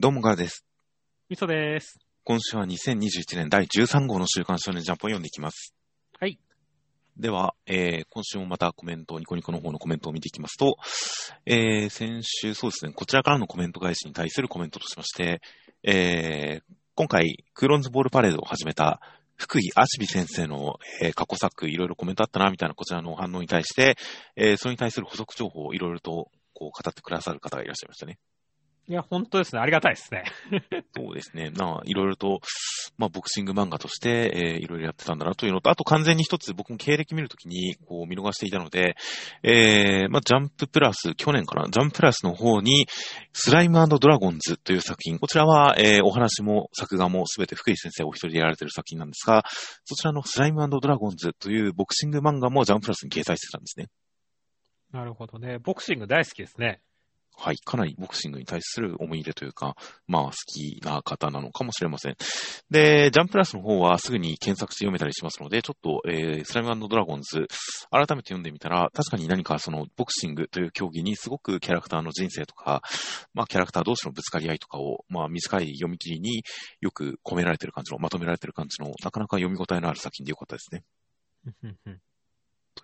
どうもガーです。みそです。今週は2021年第13号の週刊少年ジャンプを読んでいきます。はい。では、えー、今週もまたコメント、ニコニコの方のコメントを見ていきますと、えー、先週、そうですね、こちらからのコメント返しに対するコメントとしまして、えー、今回、クーロンズボールパレードを始めた、福井あしび先生の、えー過去作、いろいろコメントあったな、みたいなこちらの反応に対して、えー、それに対する補足情報をいろいろと、こう、語ってくださる方がいらっしゃいましたね。いや、本当ですね。ありがたいですね。そうですね。まあ、いろいろと、まあ、ボクシング漫画として、えーいろいろやってたんだなというのと、あと完全に一つ僕も経歴見るときに、こう、見逃していたので、えーまあ、ジャンププラス、去年かな、ジャンププラスの方に、スライムドラゴンズという作品、こちらは、えーお話も作画もすべて福井先生お一人でやられている作品なんですが、そちらのスライムドラゴンズというボクシング漫画もジャンププラスに掲載してたんですね。なるほどね。ボクシング大好きですね。はい。かなりボクシングに対する思い入れというか、まあ好きな方なのかもしれません。で、ジャンプラスの方はすぐに検索して読めたりしますので、ちょっと、えー、スライムドラゴンズ、改めて読んでみたら、確かに何かそのボクシングという競技にすごくキャラクターの人生とか、まあキャラクター同士のぶつかり合いとかを、まあ短い読み切りによく込められてる感じの、まとめられてる感じの、なかなか読み応えのある作品でよかったですね。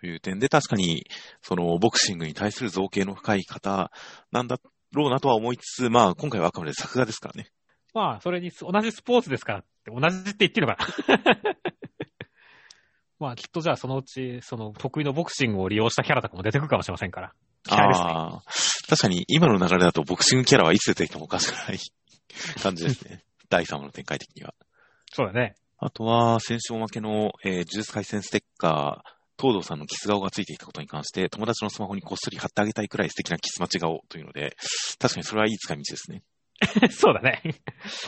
という点で、確かに、その、ボクシングに対する造形の深い方なんだろうなとは思いつつ、まあ、今回はあくまで作画ですからね。まあ、それに同じスポーツですからって、同じって言ってるのかな。まあ、きっとじゃあそのうち、その得意のボクシングを利用したキャラとかも出てくるかもしれませんから。期待ですね。ああ、確かに、今の流れだとボクシングキャラはいつ出てきてもおかしくない感じですね。第3話の展開的には。そうだね。あとは、先週おまけの、えー、呪術回戦ステッカー、東堂さんのキス顔がついていたことに関して、友達のスマホにこっそり貼ってあげたいくらい素敵なキス待ち顔というので、確かにそれはいい使い道ですね。そうだね。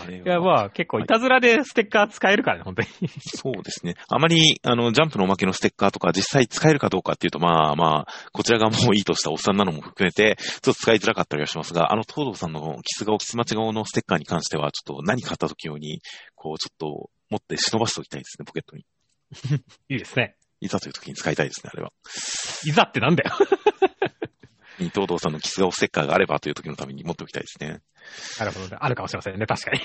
あれいや、まあ、結構いたずらでステッカー使えるからね、本当に。そうですね。あまり、あの、ジャンプのおまけのステッカーとか実際使えるかどうかっていうと、まあまあ、こちらがもういいとしたおっさんなのも含めて、ちょっと使いづらかったりはしますが、あの、東堂さんのキス顔、キス待ち顔のステッカーに関しては、ちょっと何買った時用に、こう、ちょっと持って忍ばしておきたいですね、ポケットに。いいですね。いざという時に使いたいですね、あれは。いざってなんだよ。東堂さんのキス顔ステッカーがあればという時のために持っておきたいですね。なるほどね。あるかもしれませんね、確かに。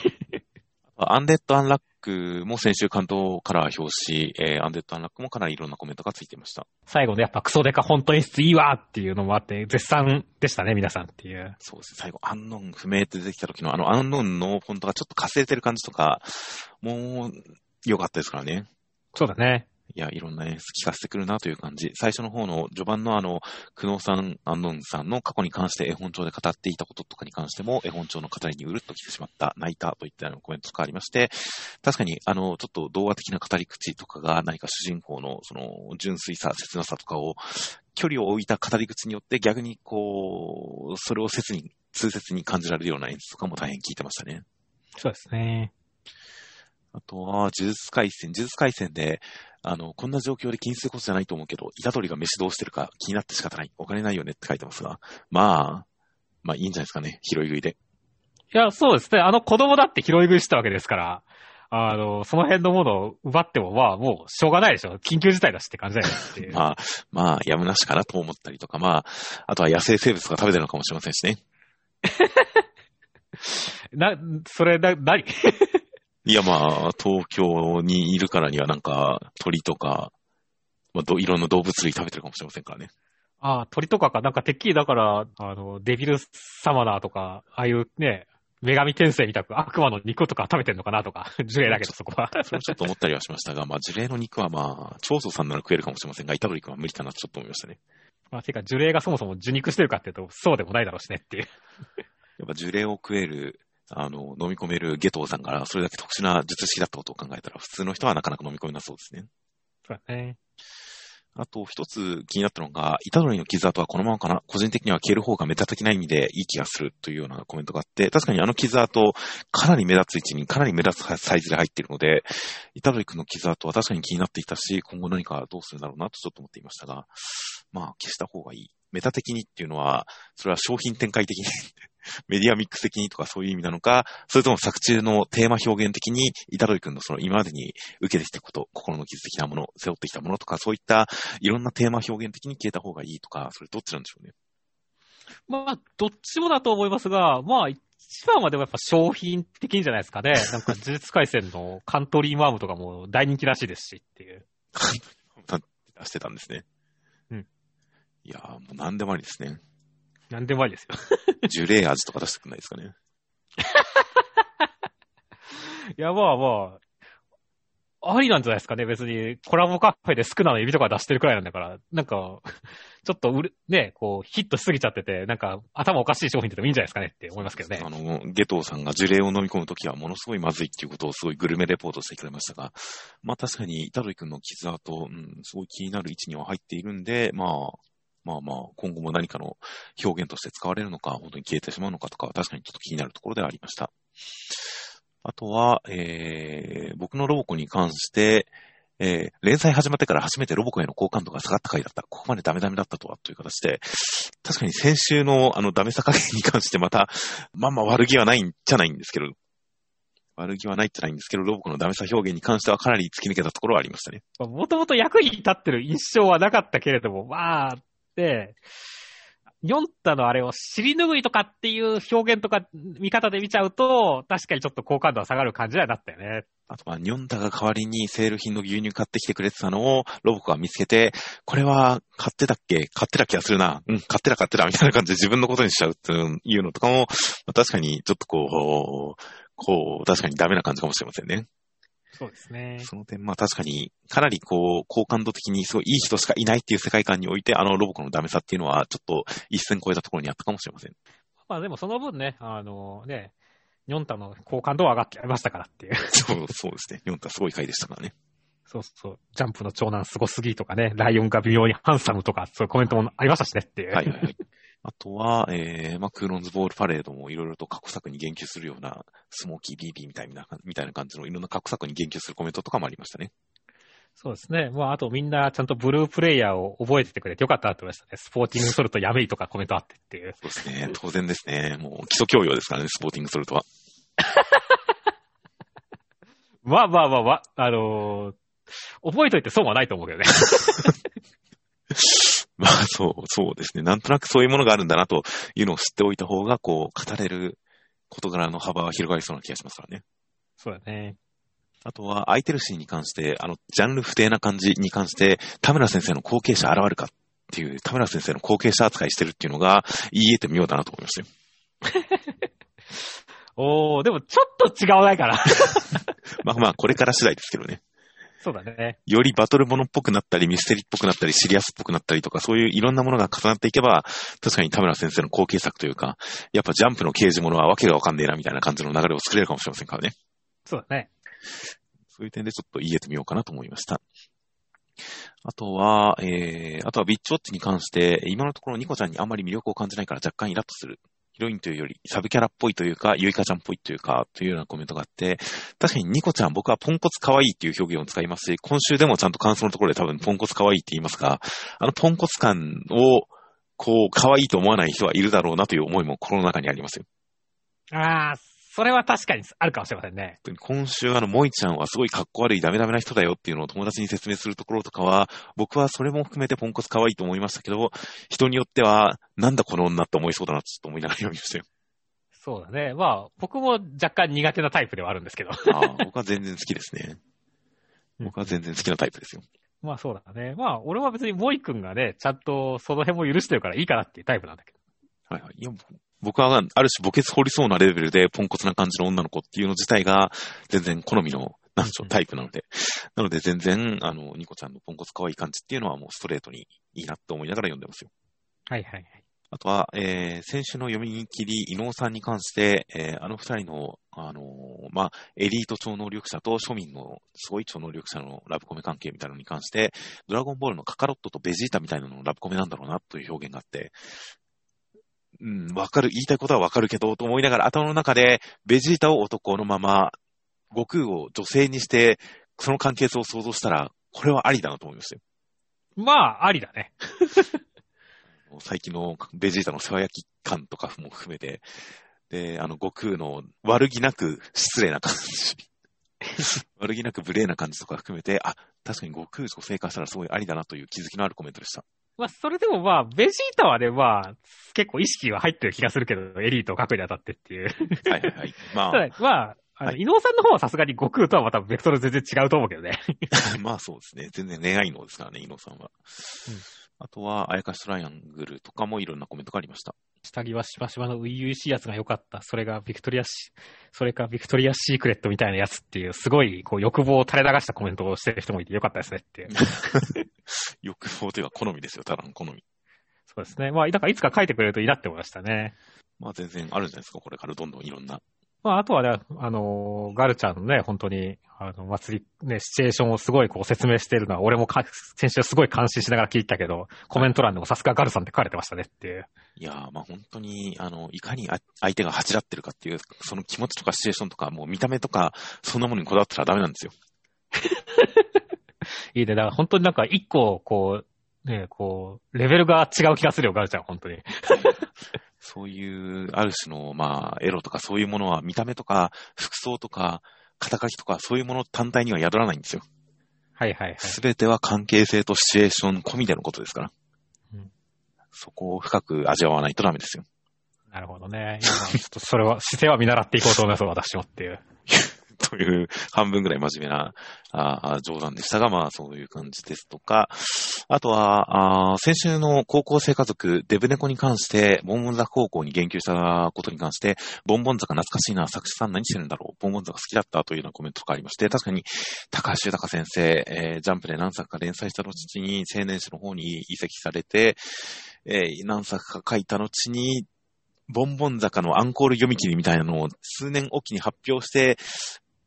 アンデッド・アンラックも先週巻頭カラー表紙、えーアンデッド・アンラックもかなりいろんなコメントがついていました。最後のやっぱクソデカ本当演出いいわっていうのもあって、絶賛でしたね、皆さんっていう。そうですね。最後、アンノン不明って出てきた時のあのアンノンのフォントがちょっとかすれてる感じとか、もう、良かったですからね。そうだね。いや、いろんな演出聞かせてくるなという感じ。最初の方の序盤のあの、久能さん、アンノンさんの過去に関して絵本帳で語っていたこととかに関しても、絵本帳の語りにうるっと来てしまった、泣いたといったようなコメントとかありまして、確かに、あの、ちょっと童話的な語り口とかが何か主人公のその、純粋さ、切なさとかを、距離を置いた語り口によって逆にこう、それを切に、痛切に感じられるような演出とかも大変聞いてましたね。そうですね。あとは、呪術回戦、呪術回戦で、あの、こんな状況で気にすることじゃないと思うけど、虎取が飯どうしてるか気になって仕方ない。お金ないよねって書いてますが、まあ、まあいいんじゃないですかね。拾い食いで。いや、そうですね。あの子供だって拾い食いしたわけですから、あの、その辺のものを奪っても、まあ、もう、しょうがないでしょ。緊急事態だしって感じだよね。まあ、まあ、やむなしかなと思ったりとか、まあ、あとは野生生物が食べてるのかもしれませんしね。な、それ、な、何？いや、まあ、東京にいるからにはなんか、鳥とか、まあ、どいろんな動物類食べてるかもしれませんからね。ああ、鳥とかか。なんか、てっきりだから、あの、デビルサマナーとか、ああいうね、女神転生みたく悪魔の肉とか食べてんのかなとか、呪霊だけどそこは。それもちょっと思ったりはしましたが、まあ、呪霊の肉はまあ、長宗さんなら食えるかもしれませんが、板取君は無理かなとちょっと思いましたね。まあ、てか、呪霊がそもそも受肉してるかっていうと、そうでもないだろうしねっていう。やっぱ呪霊を食える、あの、飲み込めるゲトウさんが、それだけ特殊な術式だったことを考えたら、普通の人はなかなか飲み込めなそうですね。そうだね。あと一つ気になったのが、虎杖の傷跡はこのままかな個人的には消える方がメタ的な意味でいい気がするというようなコメントがあって、確かにあの傷跡、かなり目立つ位置にかなり目立つサイズで入っているので、虎杖君の傷跡は確かに気になっていたし、今後何かどうするんだろうなとちょっと思っていましたが、まあ消した方がいい。メタ的にっていうのは、それは商品展開的に メディアミックス的にとかそういう意味なのか、それとも作中のテーマ表現的に、板取君のその今までに受けてきたこと、心の傷的なもの、背負ってきたものとか、そういったいろんなテーマ表現的に消えた方がいいとか、それどっちなんでしょうね？まあ、どっちもだと思いますが、まあ、一番はでもやっぱ商品的にじゃないですかね。なんか、呪術回戦のカントリーマームとかも大人気らしいですしっていう。出してたんですね。うん。いやー、もう何でもありですね。なんでもありですよ。樹齢味とか出してくんないですかね。いや、まあまあ、ありなんじゃないですかね。別に、コラボカフェでスクナの指とか出してるくらいなんだから、なんか、ちょっと売れ、ね、こう、ヒットしすぎちゃってて、なんか、頭おかしい商品でもいいんじゃないですかねって思いますけどねあ。の、ゲトウさんが樹齢を飲み込むときはものすごいまずいっていうことをすごいグルメレポートしてくれましたが、まあ確かに、イタロイ君の傷跡、うん、すごい気になる位置には入っているんで、まあ、まあまあ、今後も何かの表現として使われるのか、本当に消えてしまうのかとか確かにちょっと気になるところではありました。あとは、えー、僕のロボコに関して、えー、連載始まってから初めてロボコへの好感度が下がった回だった。ここまでダメダメだったとは、という形で、確かに先週のあのダメさ加減に関してまた、まあまあ悪気はないんじゃないんですけど、悪気はないってないんですけど、ロボコのダメさ表現に関してはかなり突き抜けたところはありましたね。もともと役に立ってる印象はなかったけれども、まあ、ヨンタのあれを尻拭いとかっていう表現とか見方で見ちゃうと、確かにちょっと好感度は下がる感じにはなったよね。あとは、ニョンタが代わりにセール品の牛乳買ってきてくれてたのを、ロボコが見つけて、これは買ってたっけ？買ってた気がするな。うん、買ってた買ってたみたいな感じで自分のことにしちゃうっていうのとかも、確かにちょっとこう、こう、確かにダメな感じかもしれませんね。そうですね。その点、まあ確かに、かなりこう、好感度的にすごいいい人しかいないっていう世界観において、あのロボコのダメさっていうのは、ちょっと一線超えたところにあったかもしれません。まあでもその分ね、あのね、ニョンタの好感度は上がってありましたからっていう。そう、そうですね。ヨンタすごい回でしたからね。そうそう。ジャンプの長男すごすぎとかね、ライオンが微妙にハンサムとか、そういうコメントもありましたしねっていう。はいはいはい。あとは、えー、まあ、クーロンズボールパレードもいろいろと過去作に言及するような、スモーキービービーみたいな、みたいな感じのいろんな過去作に言及するコメントとかもありましたね。そうですね。まあ、あとみんなちゃんとブループレイヤーを覚えててくれてよかったなって思いましたね。スポーティングソルトやめいとかコメントあってっていう。そうですね。当然ですね。もう基礎教養ですからね、スポーティングソルトは。まあまあまあまあ、あのー覚えといて損はないと思うけどね。まあ、そう、そうですね。なんとなくそういうものがあるんだなというのを知っておいた方が、こう、語れる事柄の幅は広がりそうな気がしますからね。そうだね。あとは、空いてるシーンに関して、あの、ジャンル不定な感じに関して、田村先生の後継者現るかっていう、田村先生の後継者扱いしてるっていうのが、言い得て妙だなと思いましたよ。おー、でもちょっと違わないから。まあまあ、これから次第ですけどね。そうだね。よりバトルものっぽくなったり、ミステリーっぽくなったり、シリアスっぽくなったりとか、そういういろんなものが重なっていけば、確かに田村先生の後継作というか、やっぱジャンプの刑事ものはわけがわかんねえなみたいな感じの流れを作れるかもしれませんからね。そうだね。そういう点でちょっと言い得てみようかなと思いました。あとは、えー、あとはビッチウォッチに関して、今のところニコちゃんにあんまり魅力を感じないから若干イラッとする。ヒロインというより、サブキャラっぽいというか、ゆいかちゃんっぽいというか、というようなコメントがあって、確かにニコちゃん僕はポンコツ可愛いっていう表現を使いますし、今週でもちゃんと感想のところで多分ポンコツ可愛いって言いますが、あのポンコツ感を、こう、可愛いと思わない人はいるだろうなという思いも心の中にありますよ。ああ、それは確かにあるかもしれませんね。今週あの、萌ちゃんはすごい格好悪いダメダメな人だよっていうのを友達に説明するところとかは、僕はそれも含めてポンコツ可愛いと思いましたけど、人によっては、なんだこの女って思いそうだなってちょっと思いながら読みましたよ。そうだね。まあ、僕も若干苦手なタイプではあるんですけど。ああ、僕は全然好きですね。僕は全然好きなタイプですよ。まあそうだね。まあ、俺は別にモイ君がね、ちゃんとその辺も許してるからいいかなっていうタイプなんだけど。はいはい。いや、僕はある種墓穴掘りそうなレベルでポンコツな感じの女の子っていうの自体が全然好みの、なんでしょう、タイプなので。なので全然、あの、ニコちゃんのポンコツ可愛い感じっていうのはもうストレートにいいなって思いながら読んでますよ。はいはいはい。あとは、えー、先週の読み切り、伊能さんに関して、えー、あの二人の、あのーまあ、エリート超能力者と庶民のすごい超能力者のラブコメ関係みたいなのに関して、ドラゴンボールのカカロットとベジータみたいなののラブコメなんだろうなという表現があって、うん、わかる、言いたいことはわかるけど、と思いながら頭の中で、ベジータを男のまま、悟空を女性にして、その関係性を想像したら、これはありだなと思いましたよ。まあ、ありだね。最近のベジータの世話焼き感とかも含めて、で、あの、悟空の悪気なく失礼な感じ。悪気なく無礼な感じとか含めて、あ、確かに悟空女性化したらすごいありだなという気づきのあるコメントでした。まあ、それでもまあ、ベジータはね、まあ、結構意識は入ってる気がするけど、エリートを書くにあたってっていう。はいはいはい。まただ、まあ、あの、はい伊能さんの方はさすがに悟空とはまたベクトル全然違うと思うけどね。あ、まあそうですね。全然恋愛脳ですからね、伊野さんは。うんあとは、あやかしトライアングルとかもいろんなコメントがありました。下着はしばしばの初々しいやつが良かった。それがビクトリアシ、それかビクトリアシークレットみたいなやつっていう、すごい、こう、欲望を垂れ流したコメントをしてる人もいて良かったですねっていう。欲望というか好みですよ、ただの好み。そうですね。まあ、だからいつか書いてくれるといいなって思いましたね。まあ全然あるんじゃないですか、これからどんどんいろんな。まあ、あとはね、あの、ガルちゃんのね、本当に、あの、祭り、ね、シチュエーションをすごいこう説明しているのは、俺もか先週すごい感心しながら聞いたけど、コメント欄でもさすがガルさんって書かれてましたねっていう。いやー、まあ本当に、あの、いかにあ相手が恥じらってるかっていう、その気持ちとかシチュエーションとか、もう見た目とか、そんなものにこだわったらダメなんですよ。いいね。だから本当になんか一個、こう、ね、こう、レベルが違う気がするよ、ガルちゃん、本当に。そういう、ある種の、まあ、エロとかそういうものは、見た目とか、服装とか、肩書きとか、そういうもの単体には宿らないんですよ。はいはいはい。すべては関係性とシチュエーション込みでのことですから。うんそこを深く味わわないとダメですよ。なるほどね。いやまあちょっとそれは、姿勢は見習っていこうと思います、私もっていう。という半分ぐらい真面目なあ冗談でしたが、まあそういう感じですとか、あとは、あ先週の高校生家族、デブ猫に関して、ボンボン坂高校に言及したことに関して、ボンボン坂懐かしいな、作者さん何してるんだろう、ボンボン坂好きだったというようなコメントがありまして、確かに高橋豊先生、えージャンプで何作か連載した後に青年誌の方に移籍されて、えー何作か書いた後に、ボンボン坂のアンコール読み切りみたいなのを数年おきに発表して、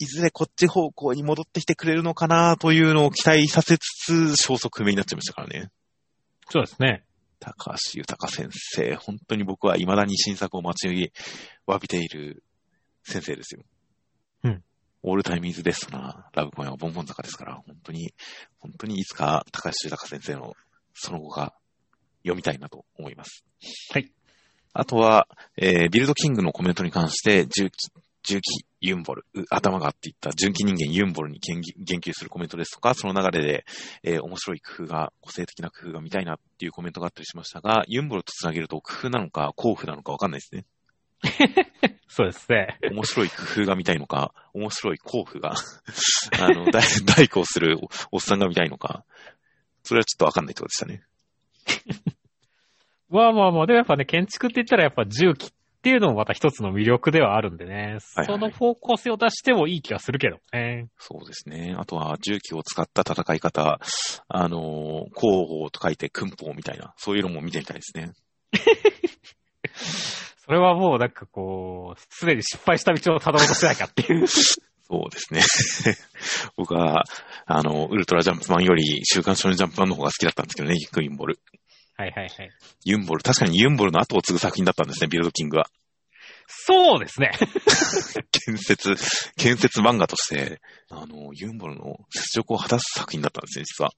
いずれこっち方向に戻ってきてくれるのかなというのを期待させつつ、消息不明になっちゃいましたからね。そうですね。高橋豊先生、本当に僕は未だに新作を待ちわびている先生ですよ。うん。オールタイムイズベストなラブコメはボンボン坂ですから、本当に、本当にいつか高橋豊先生のその後が読みたいなと思います。はい。あとは、えービルドキングのコメントに関して、重機、ユンボル、う頭があっていった純気人間ユンボルに言及言及するコメントですとか、その流れで、えー面白い工夫が、個性的な工夫が見たいなっていうコメントがあったりしましたが、ユンボルとつなげると工夫なのか、幸福なのかわかんないですね。そうですね。面白い工夫が見たいのか、面白い幸福が、あの、大大工をするおっさんが見たいのか、それはちょっとわかんないところでしたね。まあまあまあ、でもやっぱね、建築って言ったらやっぱ重機っていうのもまた一つの魅力ではあるんでね。はいはいその方向性を出してもいい気がするけどね。そうですね。あとは、重機を使った戦い方、あの、広報と書いて訓法みたいな、そういうのも見てみたいですね。それはもうなんかこう、すでに失敗した道をたどろうとしてないかっていう。そうですね。僕は、あの、ウルトラジャンプマンより、週刊少年ジャンプマンの方が好きだったんですけどね、ユンボル。はいはいはい。ユンボル、確かにユンボルの後を継ぐ作品だったんですね、ビルドキングは。そうですね。建設、建設漫画として、あの、ユンボルの雪辱を果たす作品だったんですね、実は。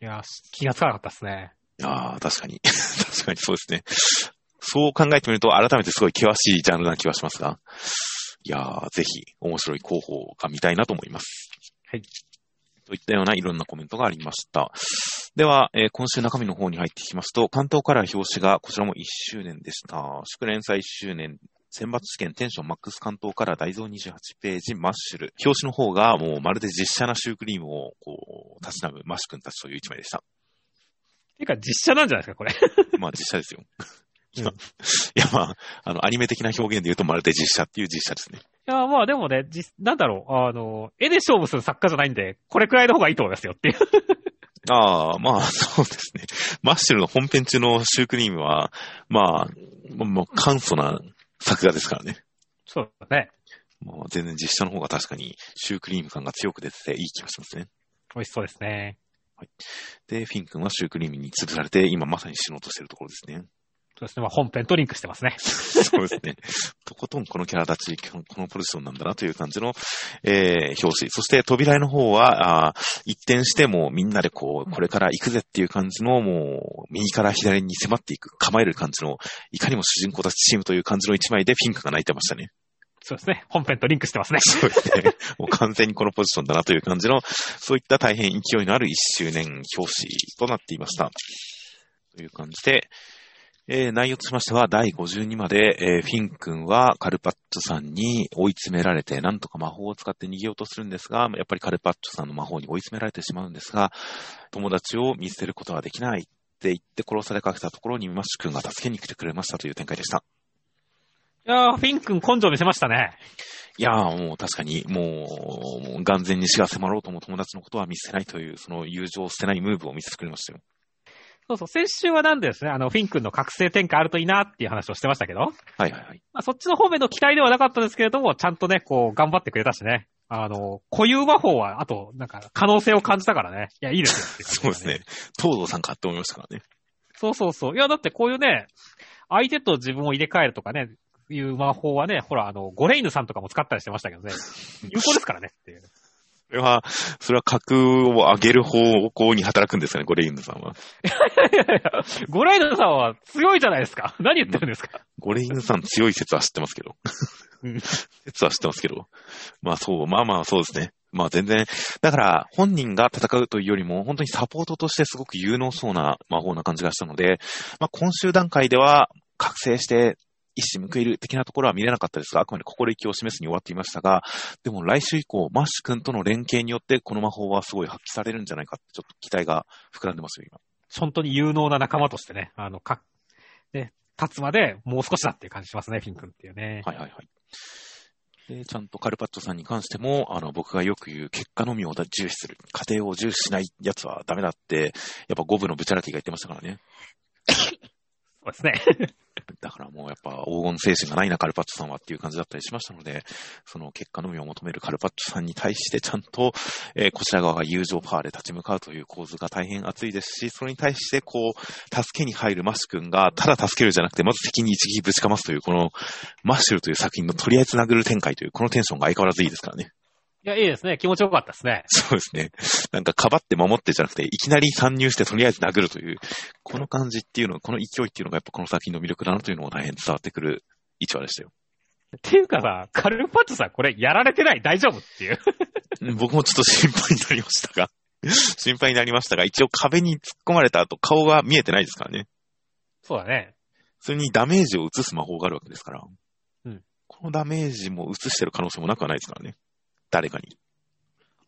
いや、気がつかなかったですね。ああ、確かに。確かにそうですね。そう考えてみると、改めてすごい険しいジャンルな気はしますが。いやー、ぜひ、面白い広報が見たいなと思います。はい。といったようないろんなコメントがありました。では、えー今週中身の方に入っていきますと、関東カラー表紙が、こちらも1周年でした。祝連載1周年、選抜試験テンションマックス関東カラー大蔵28ページマッシュル。表紙の方がもうまるで実写なシュークリームをこう、たしなむマッシュ君たちという一枚でした。てか実写なんじゃないですか、これ。まあ実写ですよ。うん いやまあ、あの、アニメ的な表現で言うとまるで実写っていう実写ですね。いや、まあでもね、実、なんだろう、あの、絵で勝負する作家じゃないんで、これくらいの方がいいと思いますよっていう。ああ、まあそうですね。マッシュルの本編中のシュークリームは、まあ、もう簡素な作画ですからね。そうだね。まあ、全然実写の方が確かにシュークリーム感が強く出てていい気がしますね。美味しそうですね。で、フィン君はシュークリームに潰されて、今まさに死のうとしているところですね。そうですね。まあ本編とリンクしてますね。そうですね。とことんこのキャラ立ち、このポジションなんだなという感じの、えー、表紙。そして扉絵の方は、あー一転してもうみんなでこう、これから行くぜっていう感じの、もう、右から左に迫っていく、構える感じの、いかにも主人公たちチームという感じの一枚でフィンクが泣いてましたね。そうですね。本編とリンクしてますね。そうですね。もう完全にこのポジションだなという感じの、そういった大変勢いのある1周年表紙となっていました。という感じで、えー内容としましては、第52まで、えーフィン君はカルパッチョさんに追い詰められて、なんとか魔法を使って逃げようとするんですが、やっぱりカルパッチョさんの魔法に追い詰められてしまうんですが、友達を見捨てることはできないって言って殺されかけたところにマッシュ君が助けに来てくれましたという展開でした。いやー、フィン君根性見せましたね。いやーもう確かに、もう、眼前に死が迫ろうとも友達のことは見捨てないという、その友情を捨てないムーブを見せてくれましたよ。そうそう、先週はなんでですね、あの、フィン君の覚醒展開あるといいなっていう話をしてましたけど、はいはいはい。まあ、そっちの方面の期待ではなかったですけれども、ちゃんとね、こう、頑張ってくれたしね。あの、固有魔法は、あと、なんか、可能性を感じたからね。いや、いいですよっていそうですね。東堂さんかって思いましたからね。そうそうそう。いや、だってこういうね、相手と自分を入れ替えるとかね、いう魔法はね、ほら、あの、ゴレイヌさんとかも使ったりしてましたけどね。有効ですからねっていう。それは、それは格を上げる方向に働くんですかね、ゴレインヌさんは。いやいやゴレイヌさんは強いじゃないですか。何言ってるんですか？ゴレインヌさん強い説は知ってますけど。う ん説は知ってますけど。まあそう、まあまあそうですね。まあ全然、だから本人が戦うというよりも、本当にサポートとしてすごく有能そうな魔法な感じがしたので、まあ今週段階では覚醒して一矢報いる的なところは見れなかったですが、あくまで心意気を示すに終わっていましたが、でも来週以降、マッシュ君との連携によってこの魔法はすごい発揮されるんじゃないかってちょっと期待が膨らんでますよ、今。本当に有能な仲間としてね、あの、か、ね、立つまでもう少しだっていう感じしますね、フィン君っていうね。はいはいはい。で、ちゃんとカルパッチョさんに関しても、あの、僕がよく言う結果のみを重視する。過程を重視しないやつはダメだって、やっぱ五分のブチャラティが言ってましたからね。そうですね。だからもうやっぱ黄金精神がないな、カルパッチョさんはっていう感じだったりしましたので、その結果のみを求めるカルパッチョさんに対してちゃんと、えーこちら側が友情パワーで立ち向かうという構図が大変熱いですし、それに対してこう、助けに入るマッシュ君が、ただ助けるじゃなくて、まず敵に一撃ぶちかますという、この、マッシュルという作品のとりあえず殴る展開という、このテンションが相変わらずいいですからね。いや、いいですね。気持ちよかったですね。そうですね。なんか、かばって守ってじゃなくて、いきなり参入してとりあえず殴るという、この感じっていうの、この勢いっていうのがやっぱこの作品の魅力だなというのも大変伝わってくる一話でしたよ。っていうかさ、カルパッチョさんこれやられてない？大丈夫っていう。うん僕もちょっと心配になりましたが、心配になりましたが、一応壁に突っ込まれた後、顔が見えてないですからね。そうだね。それにダメージを移す魔法があるわけですから。うんこのダメージも移してる可能性もなくはないですからね。誰かに。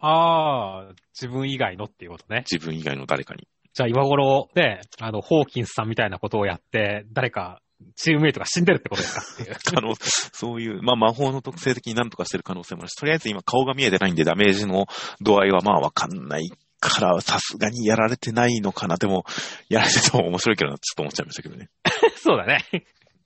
ああ、自分以外のっていうことね。自分以外の誰かに。じゃあ今頃ね、あの、ホーキンスさんみたいなことをやって、誰か、チームメイトが死んでるってことですかっていう。可能、そういう、まあ魔法の特性的に何とかしてる可能性もあるし、とりあえず今顔が見えてないんでダメージの度合いはまあわかんないから、さすがにやられてないのかな。でも、やられてても面白いけどな、ちょっと思っちゃいましたけどね。そうだね。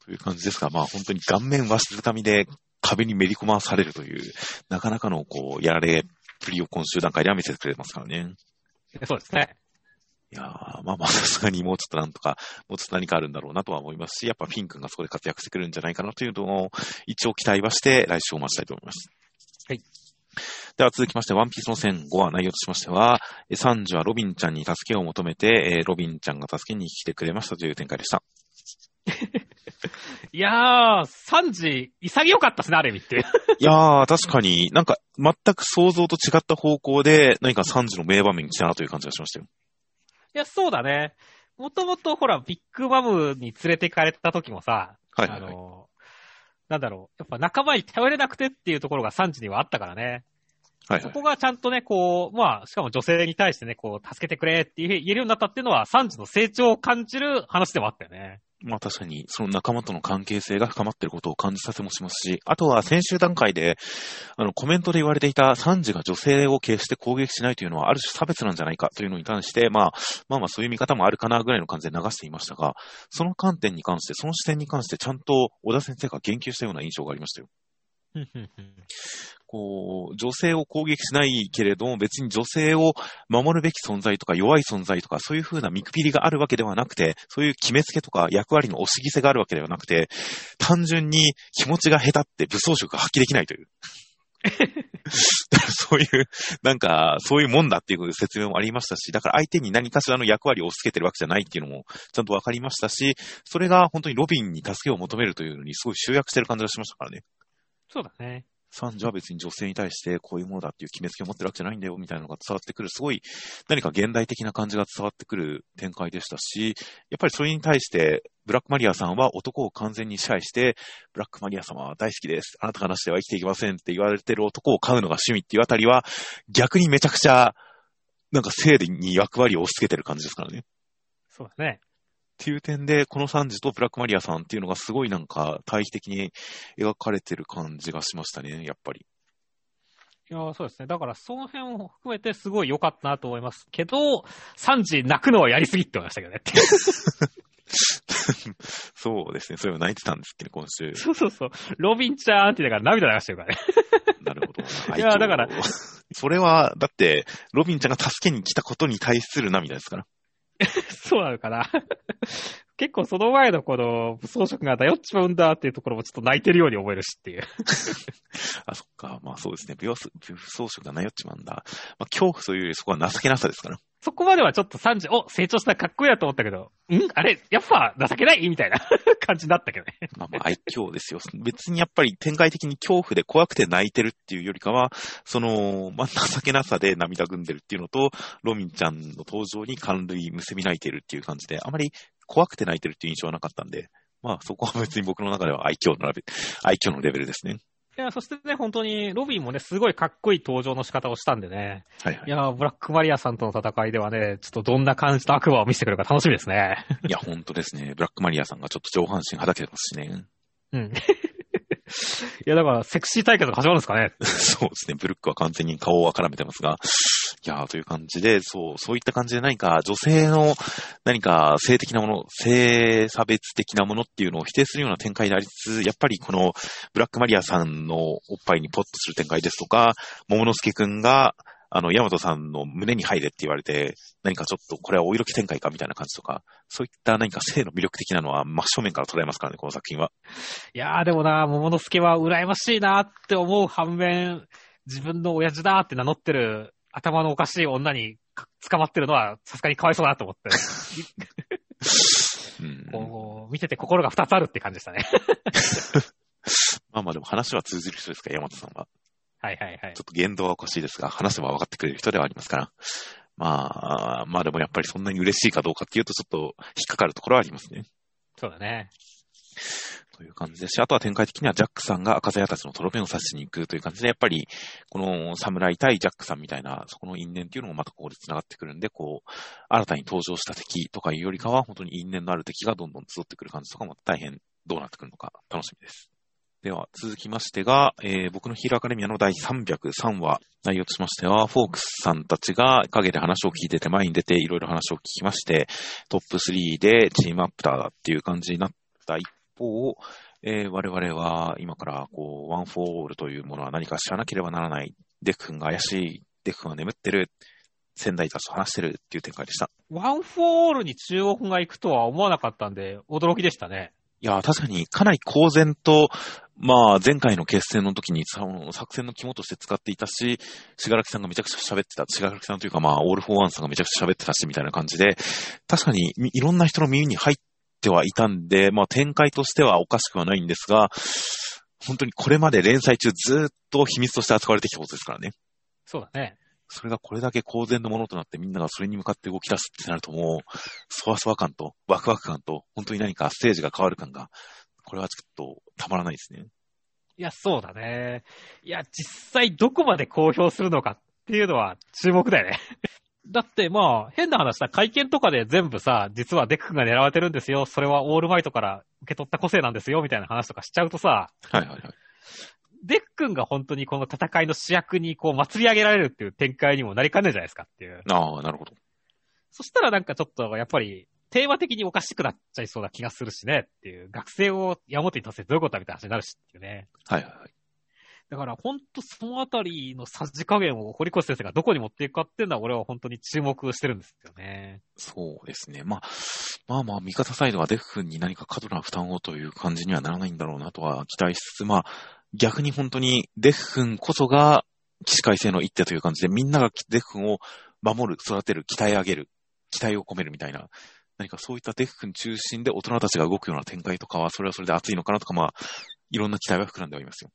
という感じですが、まあ本当に顔面わしづかみで壁にめり込まされるという、なかなかのこう、やられっぷりを今週段階では見せてくれますからね。そうですね。いやー、まあまあさすがにもうちょっとなんとか、もうちょっと何かあるんだろうなとは思いますし、やっぱフィン君がそこで活躍してくるんじゃないかなというのを一応期待はして来週を待ちたいと思います。はい。では続きまして、ワンピースの戦5話内容としましては、えサンジはロビンちゃんに助けを求めて、えーロビンちゃんが助けに来てくれましたという展開でした。いやー、3時、潔かったですね、ある意味ってい やー、確かになんか全く想像と違った方向で何かサンジの名場面に来たなという感じがしましたよ。いや、そうだね。もともとほら、ビッグマムに連れてかれた時もさ、はいはい、はい。あの、なんだろう、やっぱ仲間に頼れなくてっていうところが3時にはあったからね。はいはい。そこがちゃんとね、こう、まあ、しかも女性に対してね、こう、助けてくれって言えるようになったっていうのは、3時の成長を感じる話でもあったよね。まあ確かに、その仲間との関係性が深まっていることを感じさせもしますし、あとは先週段階で、あの、コメントで言われていたサンジが女性を決して攻撃しないというのは、ある種差別なんじゃないかというのに関して、まあ、まあまあそういう見方もあるかなぐらいの感じで流していましたが、その観点に関して、その視点に関してちゃんと小田先生が言及したような印象がありましたよ。こう、女性を攻撃しないけれども、別に女性を守るべき存在とか弱い存在とか、そういう風な見くびりがあるわけではなくて、そういう決めつけとか役割の押し着せがあるわけではなくて、単純に気持ちが下手って武装色が発揮できないという。そういう、なんか、そういうもんだっていう説明もありましたし、だから相手に何かしらの役割を押し付けてるわけじゃないっていうのもちゃんとわかりましたし、それが本当にロビンに助けを求めるというのにすごい集約してる感じがしましたからね。そうだね。サンジは別に女性に対してこういうものだっていう決めつけを持ってるわけじゃないんだよみたいなのが伝わってくる、すごい何か現代的な感じが伝わってくる展開でしたし、やっぱりそれに対してブラックマリアさんは男を完全に支配して、ブラックマリア様は大好きです。あなたがなしでは生きていけませんって言われてる男を飼うのが趣味っていうあたりは、逆にめちゃくちゃ、なんか性に役割を押し付けてる感じですからね。そうだね。ていう点で、このサンジとブラックマリアさんっていうのがすごいなんか対比的に描かれてる感じがしましたね、やっぱり。いやそうですね。だから、その辺も含めてすごい良かったなと思いますけど、サンジ泣くのはやりすぎって思いましたけどね。そうですね。それを泣いてたんですっけど、今週。そうそうそう。ロビンちゃんって言いながら涙流してるからね。なるほど。いやだから。それは、だって、ロビンちゃんが助けに来たことに対する涙ですから。そうなのかな？結構その前のこの武装色が頼っちまうんだっていうところもちょっと泣いてるように思えるしっていう。あ、そっか。まあそうですね。武装色が頼っちまうんだ。まあ恐怖というよりそこは情けなさですから。そこまではちょっと30、お、成長したかっこいいなと思ったけど、ん？あれやっぱ情けない？みたいな 感じだったけどね。まあまあ愛嬌ですよ。別にやっぱり展開的に恐怖で怖くて泣いてるっていうよりかは、その、まあ情けなさで涙ぐんでるっていうのと、ロミンちゃんの登場に感類むせび泣いてるっていう感じで、あまり怖くて泣いてるっていう印象はなかったんで、まあそこは別に僕の中では愛嬌のレベル、愛嬌のレベルですね。いや、そしてね、本当に、ロビンもね、すごいかっこいい登場の仕方をしたんでね。はいはいい。や、ブラックマリアさんとの戦いではね、ちょっとどんな感じの悪魔を見せてくれるか楽しみですね。いや、本当ですね。ブラックマリアさんがちょっと上半身はだけてますしね。うん。いや、だから、セクシー対決が始まるんですかね。そうですね。ブルックは完全に顔を絡めてますが。いやーという感じで、そう、そういった感じで何か女性の何か性的なもの、性差別的なものっていうのを否定するような展開でありつつ、やっぱりこのブラックマリアさんのおっぱいにポッとする展開ですとか、桃之助くんが、あの、ヤマトさんの胸に入れって言われて、何かちょっとこれはお色気展開かみたいな感じとか、そういった何か性の魅力的なのは真正面から捉えますからね、この作品は。いやーでもな、桃之助は羨ましいなって思う反面、自分の親父だって名乗ってる頭のおかしい女にか捕まってるのはさすがにかわいそうだなと思って、うん。こう、見てて心が二つあるって感じでしたね。まあまあでも話は通じる人ですから、ヤマトさんは。はいはいはいちょ。っと言動はおかしいですが、話せば分かってくれる人ではありますから。まあ、まあでもやっぱりそんなに嬉しいかどうかっていうとちょっと引っかかるところはありますね。そうだね。という感じですし、あとは展開的にはジャックさんが赤座屋たちのとどめを刺しに行くという感じで、やっぱり、この侍対ジャックさんみたいな、そこの因縁っていうのもまたここで繋がってくるんで、こう、新たに登場した敵とかいうよりかは、本当に因縁のある敵がどんどん集ってくる感じとかも大変どうなってくるのか楽しみです。では、続きましてが、えー僕のヒーローアカデミアの第303話、内容としましては、フォークスさんたちが陰で話を聞いてて前に出ていろいろ話を聞きまして、トップ3でチームアップだっていう感じになった一方、えー我々は今からこう、ワンフォーオールというものは何か知らなければならない。デク君が怪しい。デク君は眠ってる。仙台たちと話してるっていう展開でした。ワンフォーオールに中国が行くとは思わなかったんで、驚きでしたね。いや、確かにかなり公然と、まあ、前回の決戦の時に作戦の肝として使っていたし、しがらきさんがめちゃくちゃ喋ってた。しがらきさんというかまあ、オールフォーワンさんがめちゃくちゃ喋ってたし、みたいな感じで、確かにいろんな人の耳に入ってはいたんで、まあ、展開としてはおかしくはないんですが、本当にこれまで連載中ずっと秘密として扱われてきたことですからね。そうだね。それがこれだけ公然のものとなってみんながそれに向かって動き出すってなるともう、そわそわ感とワクワク感と、本当に何かステージが変わる感が、これはちょっとたまらないですね。いや、そうだね。いや、実際どこまで公表するのかっていうのは注目だよね。だってまあ、変な話さ、会見とかで全部さ、実はデク君が狙われてるんですよ。それはオールマイトから受け取った個性なんですよ。みたいな話とかしちゃうとさ、はいはいはい。デク君が本当にこの戦いの主役にこう祭り上げられるっていう展開にもなりかねないじゃないですかっていう。ああ、なるほど。そしたらなんかちょっとやっぱり、テーマ的におかしくなっちゃいそうな気がするしねっていう。学生を山本に立ててどういうことだみたいな話になるしっていうね。はいはいはい。だから本当そのあたりのさじ加減を堀越先生がどこに持っていくかっていうのは俺は本当に注目してるんですよね。そうですね。まあ、まあまあ、味方サイドはデフ君に何か過度な負担をという感じにはならないんだろうなとは期待しつつ、まあ、逆に本当にデフ君こそが起死回生の一手という感じで、みんながデフ君を守る、育てる、鍛え上げる、期待を込めるみたいな、何かそういったデフ君中心で大人たちが動くような展開とかは、それはそれで熱いのかなとか、まあ、いろんな期待は膨らんでおりますよ。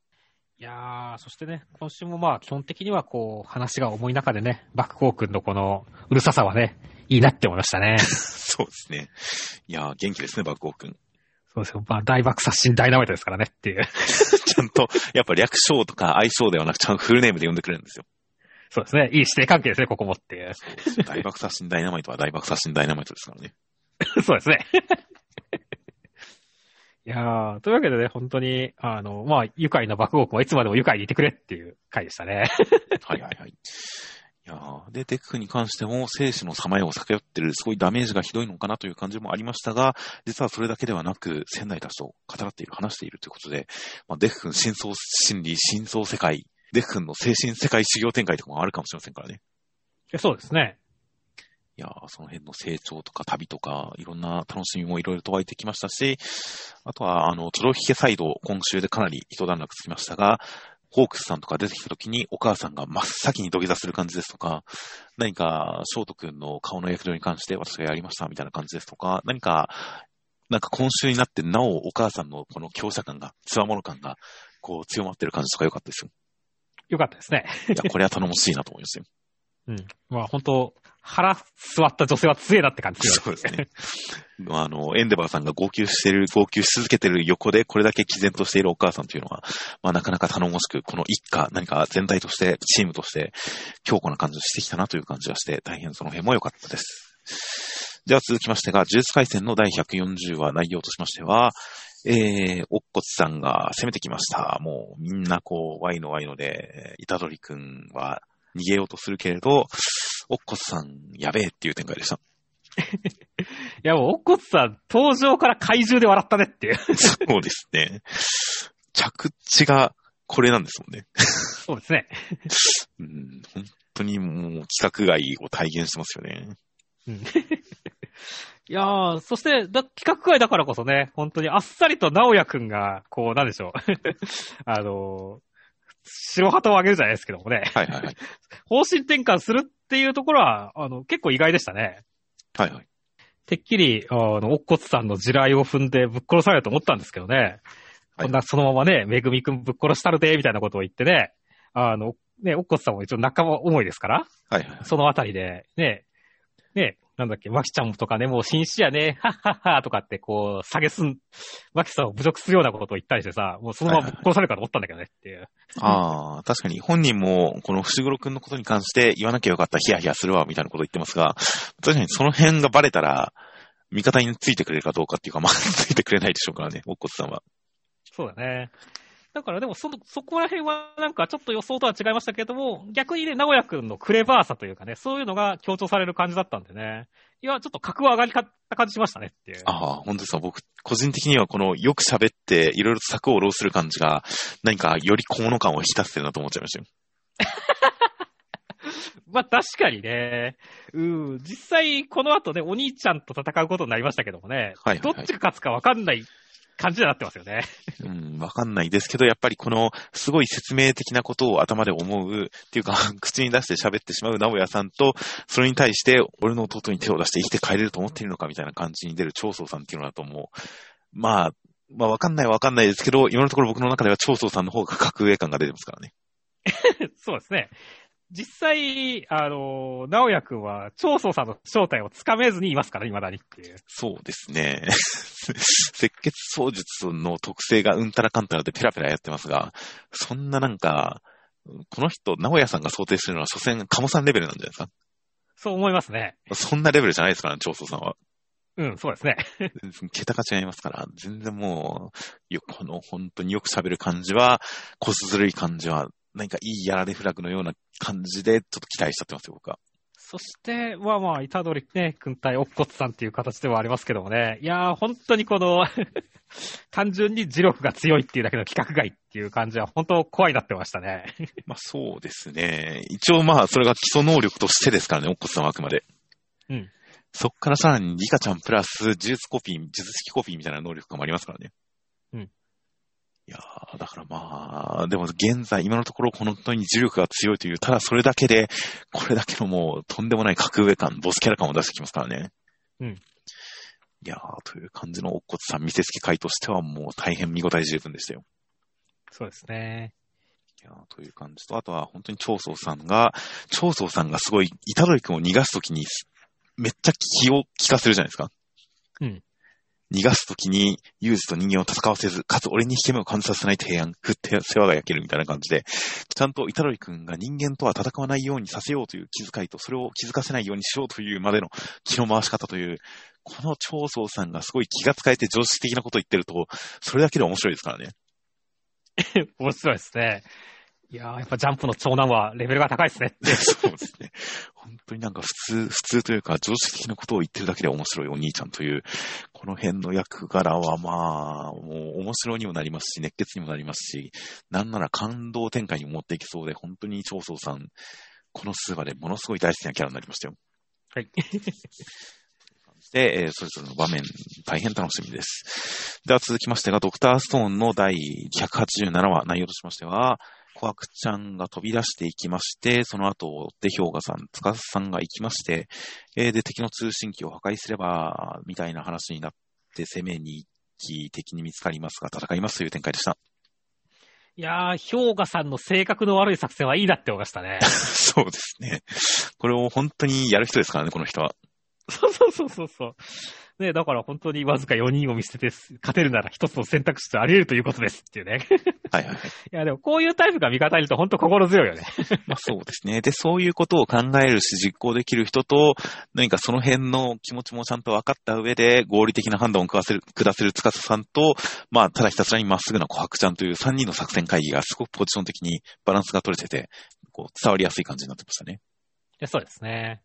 いやー、そしてね、今週もまあ基本的にはこう、話が重い中でね、バックコー君のこの、うるささはね、いいなって思いましたね。そうですね。いやー、元気ですね、バックオー君。そうですよ。まあ、大爆殺人ダイナマイトですからねっていう。ちゃんと、やっぱ略称とか愛称ではなく、ちゃんとフルネームで呼んでくれるんですよ。そうですね。いい師弟関係ですね、ここもっていう。大爆殺人ダイナマイトは大爆殺人ダイナマイトですからね。そうですね。いやー、というわけでね、本当に、あの、まあ、愉快な爆豪君はいつまでも愉快にいてくれっていう回でしたね。はいはいはい。いやーで、デクに関しても、生死のさまよを避けよってる、すごいダメージがひどいのかなという感じもありましたが、実はそれだけではなく、先代たちと語らっている、話しているということで、まあ、デック君真相心理、真相世界、デック君の精神世界修行展開とかもあるかもしれませんからね。そうですね。いやーその辺の成長とか旅とか、いろんな楽しみもいろいろと湧いてきましたし、あとは、あの、トロヒケサイド、今週でかなり一段落つきましたが、ホークスさんとか出てきた時にお母さんが真っ先に土下座する感じですとか、何か、ショート君の顔の火傷に関して私がやりましたみたいな感じですとか、何か、なんか今週になってなおお母さんのこの強者感が、強者感が、こう強まってる感じとか良かったですよ。よかったですね。いや、これは頼もしいなと思いますよ。うん。まあ本当腹座った女性は強いなって感じそうですね。あの、エンデバーさんが号泣してる、号泣し続けてる横で、これだけ毅然としているお母さんというのは、まあなかなか頼もしく、この一家、何か全体として、チームとして、強固な感じをしてきたなという感じがして、大変その辺も良かったです。では続きましてが、呪術回戦の第140話内容としましては、えー、おっこつさんが攻めてきました。もうみんなこう、ワイのワイので、イタドリくんは逃げようとするけれど、おっこつさんやべえっていう展開でした。いやもう、おっこつさん、登場から怪獣で笑ったねっていう。そうですね。着地がこれなんですもんね。そうですね。うん、本当にもう規格外を体現してますよね。うん いやー、そして、だ、企画会だからこそね、本当にあっさりと直也くんが、こう、なんでしょう。あのー、白旗を上げるじゃないですけどもね、はいはいはい。方針転換するっていうところは、あの、結構意外でしたね。はいはい。てっきり、あの、おっこつさんの地雷を踏んでぶっ殺されると思ったんですけどね。はいこんな、そのままね、めぐみくんぶっ殺したるで、みたいなことを言ってね、あの、ね、おっこつさんも一応仲間思いですから、はいはい。そのあたりで、ね、ね、なんだっけ、マキちゃんとかね、もう紳士やね、はっはっはとかってこう、下げすん、マキさんを侮辱するようなことを言ったりしてさ、もうそのままぶっ殺されるかと思ったんだけどねっていう。ああ、確かに本人もこの伏黒くんのことに関して言わなきゃよかった、ヒヤヒヤするわ、みたいなこと言ってますが、確かにその辺がバレたら、味方についてくれるかどうかっていうか、まあ、ついてくれないでしょうからね、おっこつさんは。そうだね。だからでもその、そこら辺はなんかちょっと予想とは違いましたけれども、逆にね、直也くんのクレバーさというかね、そういうのが強調される感じだったんでね。いや、ちょっと格は上がりかった感じしましたねっていう。ああ、本当ですか。僕、個人的にはこの、よく喋って、いろいろと策を浪する感じが、何かより小物感を引き出してるなと思っちゃいましたよ。まあ確かにね、うん、実際この後ね、お兄ちゃんと戦うことになりましたけどもね、はいはいはいどっちが勝つかわかんない感じになってますよね。うん、わかんないですけど、やっぱりこの、すごい説明的なことを頭で思う、っていうか、口に出して喋ってしまう直哉さんと、それに対して、俺の弟に手を出して生きて帰れると思っているのかみたいな感じに出る長宗さんっていうのだともう、まあ、まあわかんないはわかんないですけど、今のところ僕の中では長宗さんの方が格上感が出てますからね。そうですね。実際、あの、直也くんは、長宗さんの正体をつかめずにいますから、未だにっていう。そうですね。赤血操術の特性がうんたらかんたらでペラペラやってますが、そんななんか、この人、直哉さんが想定するのは、所詮、鴨さんレベルなんじゃないですか？そう思いますね。そんなレベルじゃないですからね、長宗さんは。うん、そうですね。桁が違いますから、全然もう、よこの本当によく喋る感じは、こすずるい感じは、何かいいやられフラグのような感じで、ちょっと期待しちゃってますよ、僕は。そして、まあまあ、虎杖ね、軍隊おっこつさんっていう形ではありますけどもね。いやー、本当にこの、単純に磁力が強いっていうだけの規格外っていう感じは、本当怖いなってましたね。まあそうですね。一応まあ、それが基礎能力としてですからね、おっこつさんはあくまで。うん。そっからさらにリカちゃんプラス、呪術コピー、呪術式コピーみたいな能力もありますからね。うん。いやー、だからまあ、でも現在、今のところ本当に磁力が強いという、ただそれだけで、これだけのもう、とんでもない格上感、ボスキャラ感を出してきますからね。うん。いやー、という感じのおっこつさん見せつけ会としてはもう大変見応え十分でしたよ。そうですね。いやという感じと、あとは本当に長宗さんが、長宗さんがすごい、虎杖君を逃がすときに、めっちゃ気を利かせるじゃないですか。うん。逃がすときに、ユージと人間を戦わせず、かつ俺に引け目を感じさせない提案、振って世話が焼けるみたいな感じで、ちゃんと虎杖君が人間とは戦わないようにさせようという気遣いと、それを気づかせないようにしようというまでの気の回し方という、この長宗さんがすごい気が使えて常識的なことを言ってると、それだけで面白いですからね。面白いですね。いやー、やっぱジャンプの長男はレベルが高いですね。そうですね。本当になんか普通、普通というか常識的なことを言ってるだけで面白いお兄ちゃんという、この辺の役柄はまあ、もう面白にもなりますし、熱血にもなりますし、なんなら感動展開にも持っていきそうで、本当に長宗さん、この数話でものすごい大好きなキャラになりましたよ。はい。で、えーそれぞれの場面、大変楽しみです。では続きましてが、ドクターストーンの第187話、内容としましては、コアクちゃんが飛び出していきまして、その後、追って氷河さん、つかさんが行きまして、えーで、敵の通信機を破壊すれば、みたいな話になって攻めに行き、敵に見つかりますが、戦いますという展開でした。いやー、氷河さんの性格の悪い作戦はいいなって思いましたね。そうですね。これを本当にやる人ですからね、この人は。そうそうそうそうそう。ねだから本当にわずか4人を見捨てて勝てるなら一つの選択肢とあり得るということですっていうね。はいはいはい。いや、でもこういうタイプが味方にいると本当心強いよね。まあそうですね。で、そういうことを考えるし、実行できる人と、何かその辺の気持ちもちゃんと分かった上で、合理的な判断を下せる、下せる司さんと、まあ、ただひたすらにまっすぐな琥珀ちゃんという3人の作戦会議がすごくポジション的にバランスが取れてて、こう、伝わりやすい感じになってましたね。いやそうですね。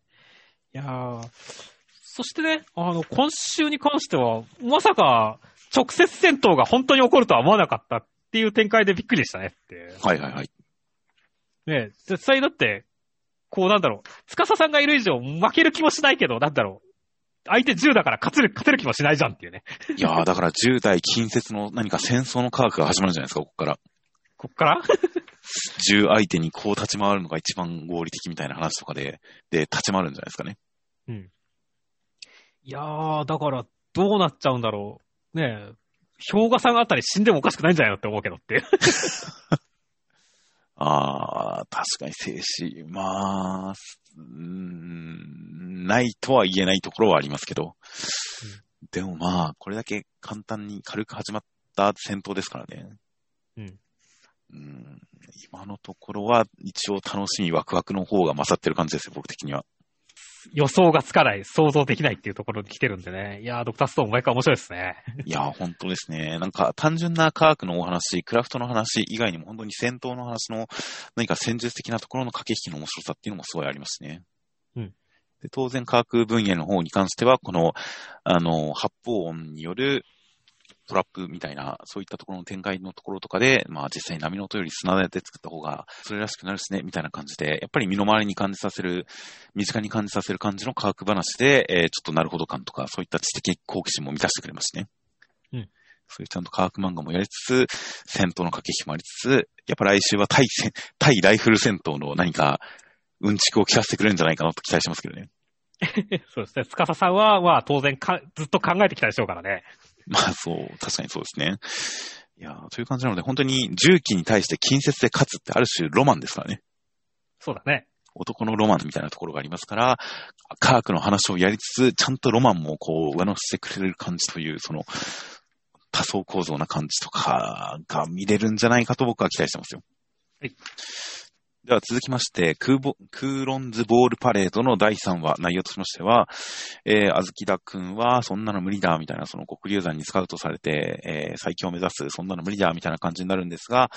いやーそしてね、あの、今週に関しては、まさか、直接戦闘が本当に起こるとは思わなかったっていう展開でびっくりでしたねって。はいはいはい。ね実際だって、こうなんだろう、司さんがいる以上負ける気もしないけど、なんだろう、相手10だから勝てる、勝てる気もしないじゃんっていうね。いやー、だから10代近接の何か戦争の科学が始まるんじゃないですか、ここから。こっから？10相手にこう立ち回るのが一番合理的みたいな話とかで、で、立ち回るんじゃないですかね。うん。いやー、だから、どうなっちゃうんだろう。ねえ、氷河さんあたり死んでもおかしくないんじゃないのって思うけどって。ああ、確かに静止。まあ、うーん、ないとは言えないところはありますけど。でもまあ、これだけ簡単に軽く始まった戦闘ですからね。うん。うん今のところは一応楽しみ、ワクワクの方が勝ってる感じですよ、僕的には。予想がつかない、想像できないっていうところに来てるんでね。いやー、ドクターストーン毎回面白いですね。いやー、本当ですね。なんか、単純な科学のお話、クラフトの話以外にも本当に戦闘の話の何か戦術的なところの駆け引きの面白さっていうのもすごいありますね。うんで当然、科学分野の方に関しては、この、あの、発砲音によるトラップみたいな、そういったところの展開のところとかで、まあ実際波の音より砂で作った方が、それらしくなるしね、みたいな感じで、やっぱり身の回りに感じさせる、身近に感じさせる感じの科学話で、えーちょっとなるほど感とか、そういった知的好奇心も満たしてくれますね。うんそういうちゃんと科学漫画もやりつつ、戦闘の駆け引きもありつつ、やっぱ来週は対戦、対ライフル戦闘の何か、うんちくを聞かせてくれるんじゃないかなと期待してますけどね。そうですね。司さんは、まあ当然か、ずっと考えてきたでしょうからね。まあそう、確かにそうですね。いやーという感じなので、本当に重機に対して近接で勝つってある種ロマンですからね。そうだね。男のロマンみたいなところがありますから、科学の話をやりつつ、ちゃんとロマンもこう上乗せしてくれる感じという、その、多層構造な感じとかが見れるんじゃないかと僕は期待してますよ。はい。では続きまして、クーボクーロンズボールパレードの第3話、内容としましては、えー、あずきだくんは、そんなの無理だ、みたいな、その黒竜山にスカウトされて、えー、最強を目指す、そんなの無理だ、みたいな感じになるんですが、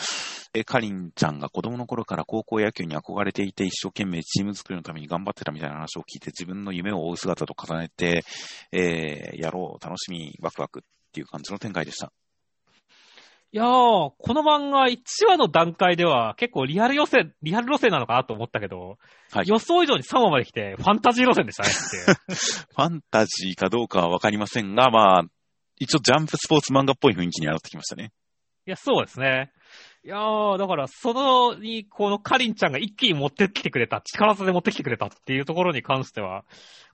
えー、かりんちゃんが子供の頃から高校野球に憧れていて、一生懸命チーム作りのために頑張ってたみたいな話を聞いて、自分の夢を追う姿と重ねて、えー、やろう、楽しみ、ワクワクっていう感じの展開でした。いやー、この漫画1話の段階では結構リアル路線、リアル路線なのかなと思ったけど、はい予想以上に3話まで来てファンタジー路線でしたねって。ファンタジーかどうかはわかりませんが、まあ、一応ジャンプスポーツ漫画っぽい雰囲気にはなってきましたね。いや、そうですね。いやー、だから、その、に、このカリンちゃんが一気に持ってきてくれた、力技で持ってきてくれたっていうところに関しては、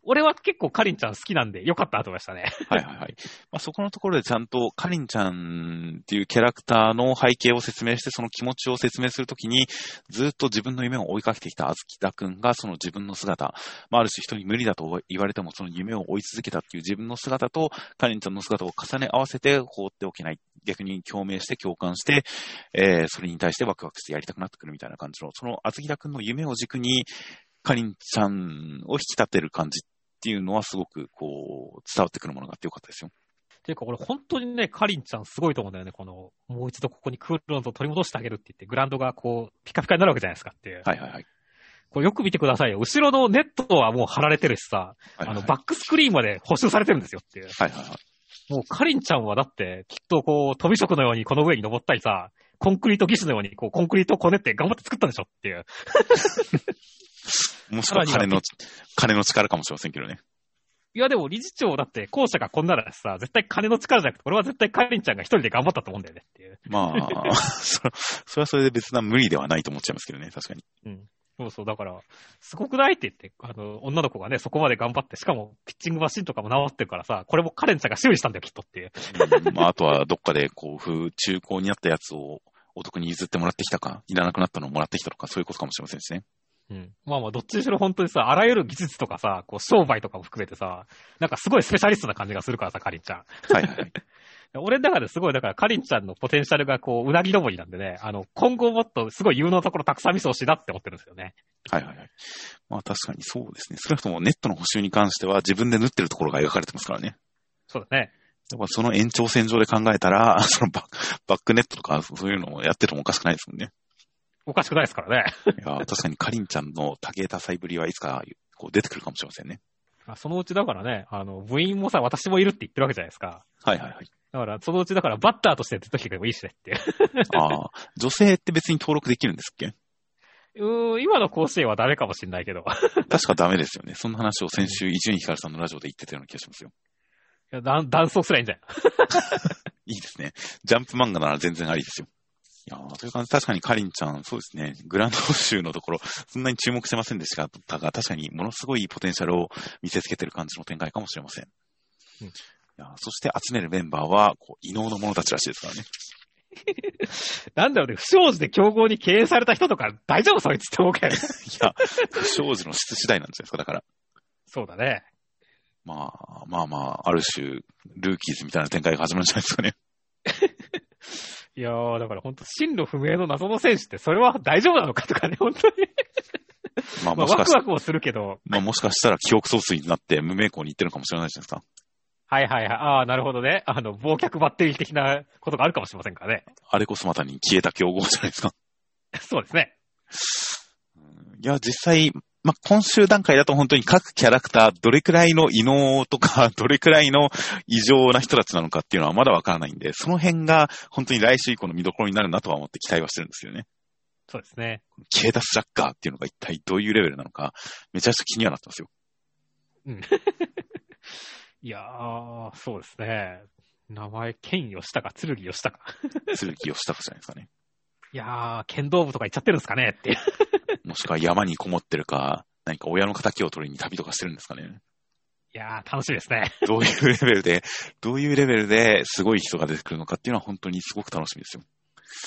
俺は結構カリンちゃん好きなんで、よかったと思いましたね。はいはいはい。まあ、そこのところでちゃんと、カリンちゃんっていうキャラクターの背景を説明して、その気持ちを説明するときに、ずっと自分の夢を追いかけてきたあずきたくんが、その自分の姿、まあ、ある種人に無理だと言われても、その夢を追い続けたっていう自分の姿と、カリンちゃんの姿を重ね合わせて放っておけない。逆に共鳴して共感して、えー、それに対してワクワクしてやりたくなってくるみたいな感じの、そのあずきたくんの夢を軸に、カリンちゃんを引き立てる感じっていうのはすごくこう、伝わってくるものがあってよかったですよ。ていうか、俺本当にね、カリンちゃんすごいと思うんだよね。この、もう一度ここにクールロンズを取り戻してあげるって言って、グラウンドがこう、ピカピカになるわけじゃないですかっていう。はいはいはい。これよく見てくださいよ。後ろのネットはもう貼られてるしさ、はいはい、あの、バックスクリーンまで補修されてるんですよっていう。はいはいはい。もうカリンちゃんはだって、きっとこう、飛び職のようにこの上に登ったりさ、コンクリート技師のようにこう、コンクリートをこねって頑張って作ったんでしょっていう。もしくは金の、金の力かもしれませんけどね。いやでも理事長だって校舎がこんならさ、絶対金の力じゃなくて、俺は絶対カリンちゃんが一人で頑張ったと思うんだよねっていう。まあ、そそれはそれで別な無理ではないと思っちゃいますけどね、確かに。うん。そうそう、だから、すごくないって言って、あの、女の子がね、そこまで頑張って、しかも、ピッチングマシンとかも直ってるからさ、これもカレンちゃんが修理したんだよ、きっとっていう。うん、まあ、あとは、どっかで、こう、中古にあったやつを、お得に譲ってもらってきたか、いらなくなったのをもらってきたとか、そういうことかもしれませんしね。うん。まあまあ、どっちにしろ本当にさ、あらゆる技術とかさ、こう、商売とかも含めてさ、なんかすごいスペシャリストな感じがするからさ、カリンちゃん。はいはい。俺の中ですごい、だから、カリンちゃんのポテンシャルがこう、うなぎ登りなんでね、あの、今後もっとすごい有能なところたくさん見せほしいなって思ってるんですよね。はいはいはい。まあ確かにそうですね。少なくともネットの補修に関しては自分で縫ってるところが描かれてますからね。そうだね。だからその延長線上で考えたら、そのバックネットとかそういうのをやっててもおかしくないですもんね。おかしくないですからね。いや、確かにカリンちゃんの多芸多彩ぶりはいつかこう出てくるかもしれませんね。そのうちだからね、あの、部員もさ、私もいるって言ってるわけじゃないですか。はいはいはい。だから、そのうちだからバッターとして出てきてもいいしねってああ、女性って別に登録できるんですっけ？うーん、今の甲子園はダメかもしんないけど。確かダメですよね。そんな話を先週、伊集院光さんのラジオで言ってたような気がしますよ。いや、断層すらいいんじゃん。いいですね。ジャンプ漫画なら全然ありですよ。いやという感じ、確かにカリンちゃん、そうですね、グランド集のところ、そんなに注目してませんでしたが、確かにものすごいポテンシャルを見せつけてる感じの展開かもしれません。うん、いやそして集めるメンバーは、こう、異能の者たちらしいですからね。なんだろうね、不祥事で競合に経営された人とか大丈夫そいつって思うけど。いや、不祥事の質次第なんじゃないですか、だから。そうだね。まあ、まあまあ、ある種、ルーキーズみたいな展開が始まるんじゃないですかね。いやー、だから本当進路不明の謎の選手って、それは大丈夫なのかとかね、本当に。まあ、もしかしワクワクもするけど。まあ、もしかしたら記憶喪失になって無名校に行ってるかもしれないじゃないですか。はいはいはい。ああ、なるほどね。あの、忘却バッテリー的なことがあるかもしれませんからね。あれこそまたに消えた競合じゃないですか。そうですね。いや、実際、まあ、今週段階だと本当に各キャラクター、どれくらいの異能とか、どれくらいの異常な人たちなのかっていうのはまだわからないんで、その辺が本当に来週以降の見どころになるなとは思って期待はしてるんですよね。そうですね。ケータスジャッカーっていうのが一体どういうレベルなのか、めちゃくちゃ気にはなってますよ。うん。いやー、そうですね。名前、剣吉高、剣吉高。剣吉高じゃないですかね。いやー、剣道部とか行っちゃってるんですかねって。もしくは山にこもってるか、何か親の仇を取りに旅とかしてるんですかね。いやー、楽しいですね。どういうレベルで、どういうレベルですごい人が出てくるのかっていうのは本当にすごく楽しみですよ。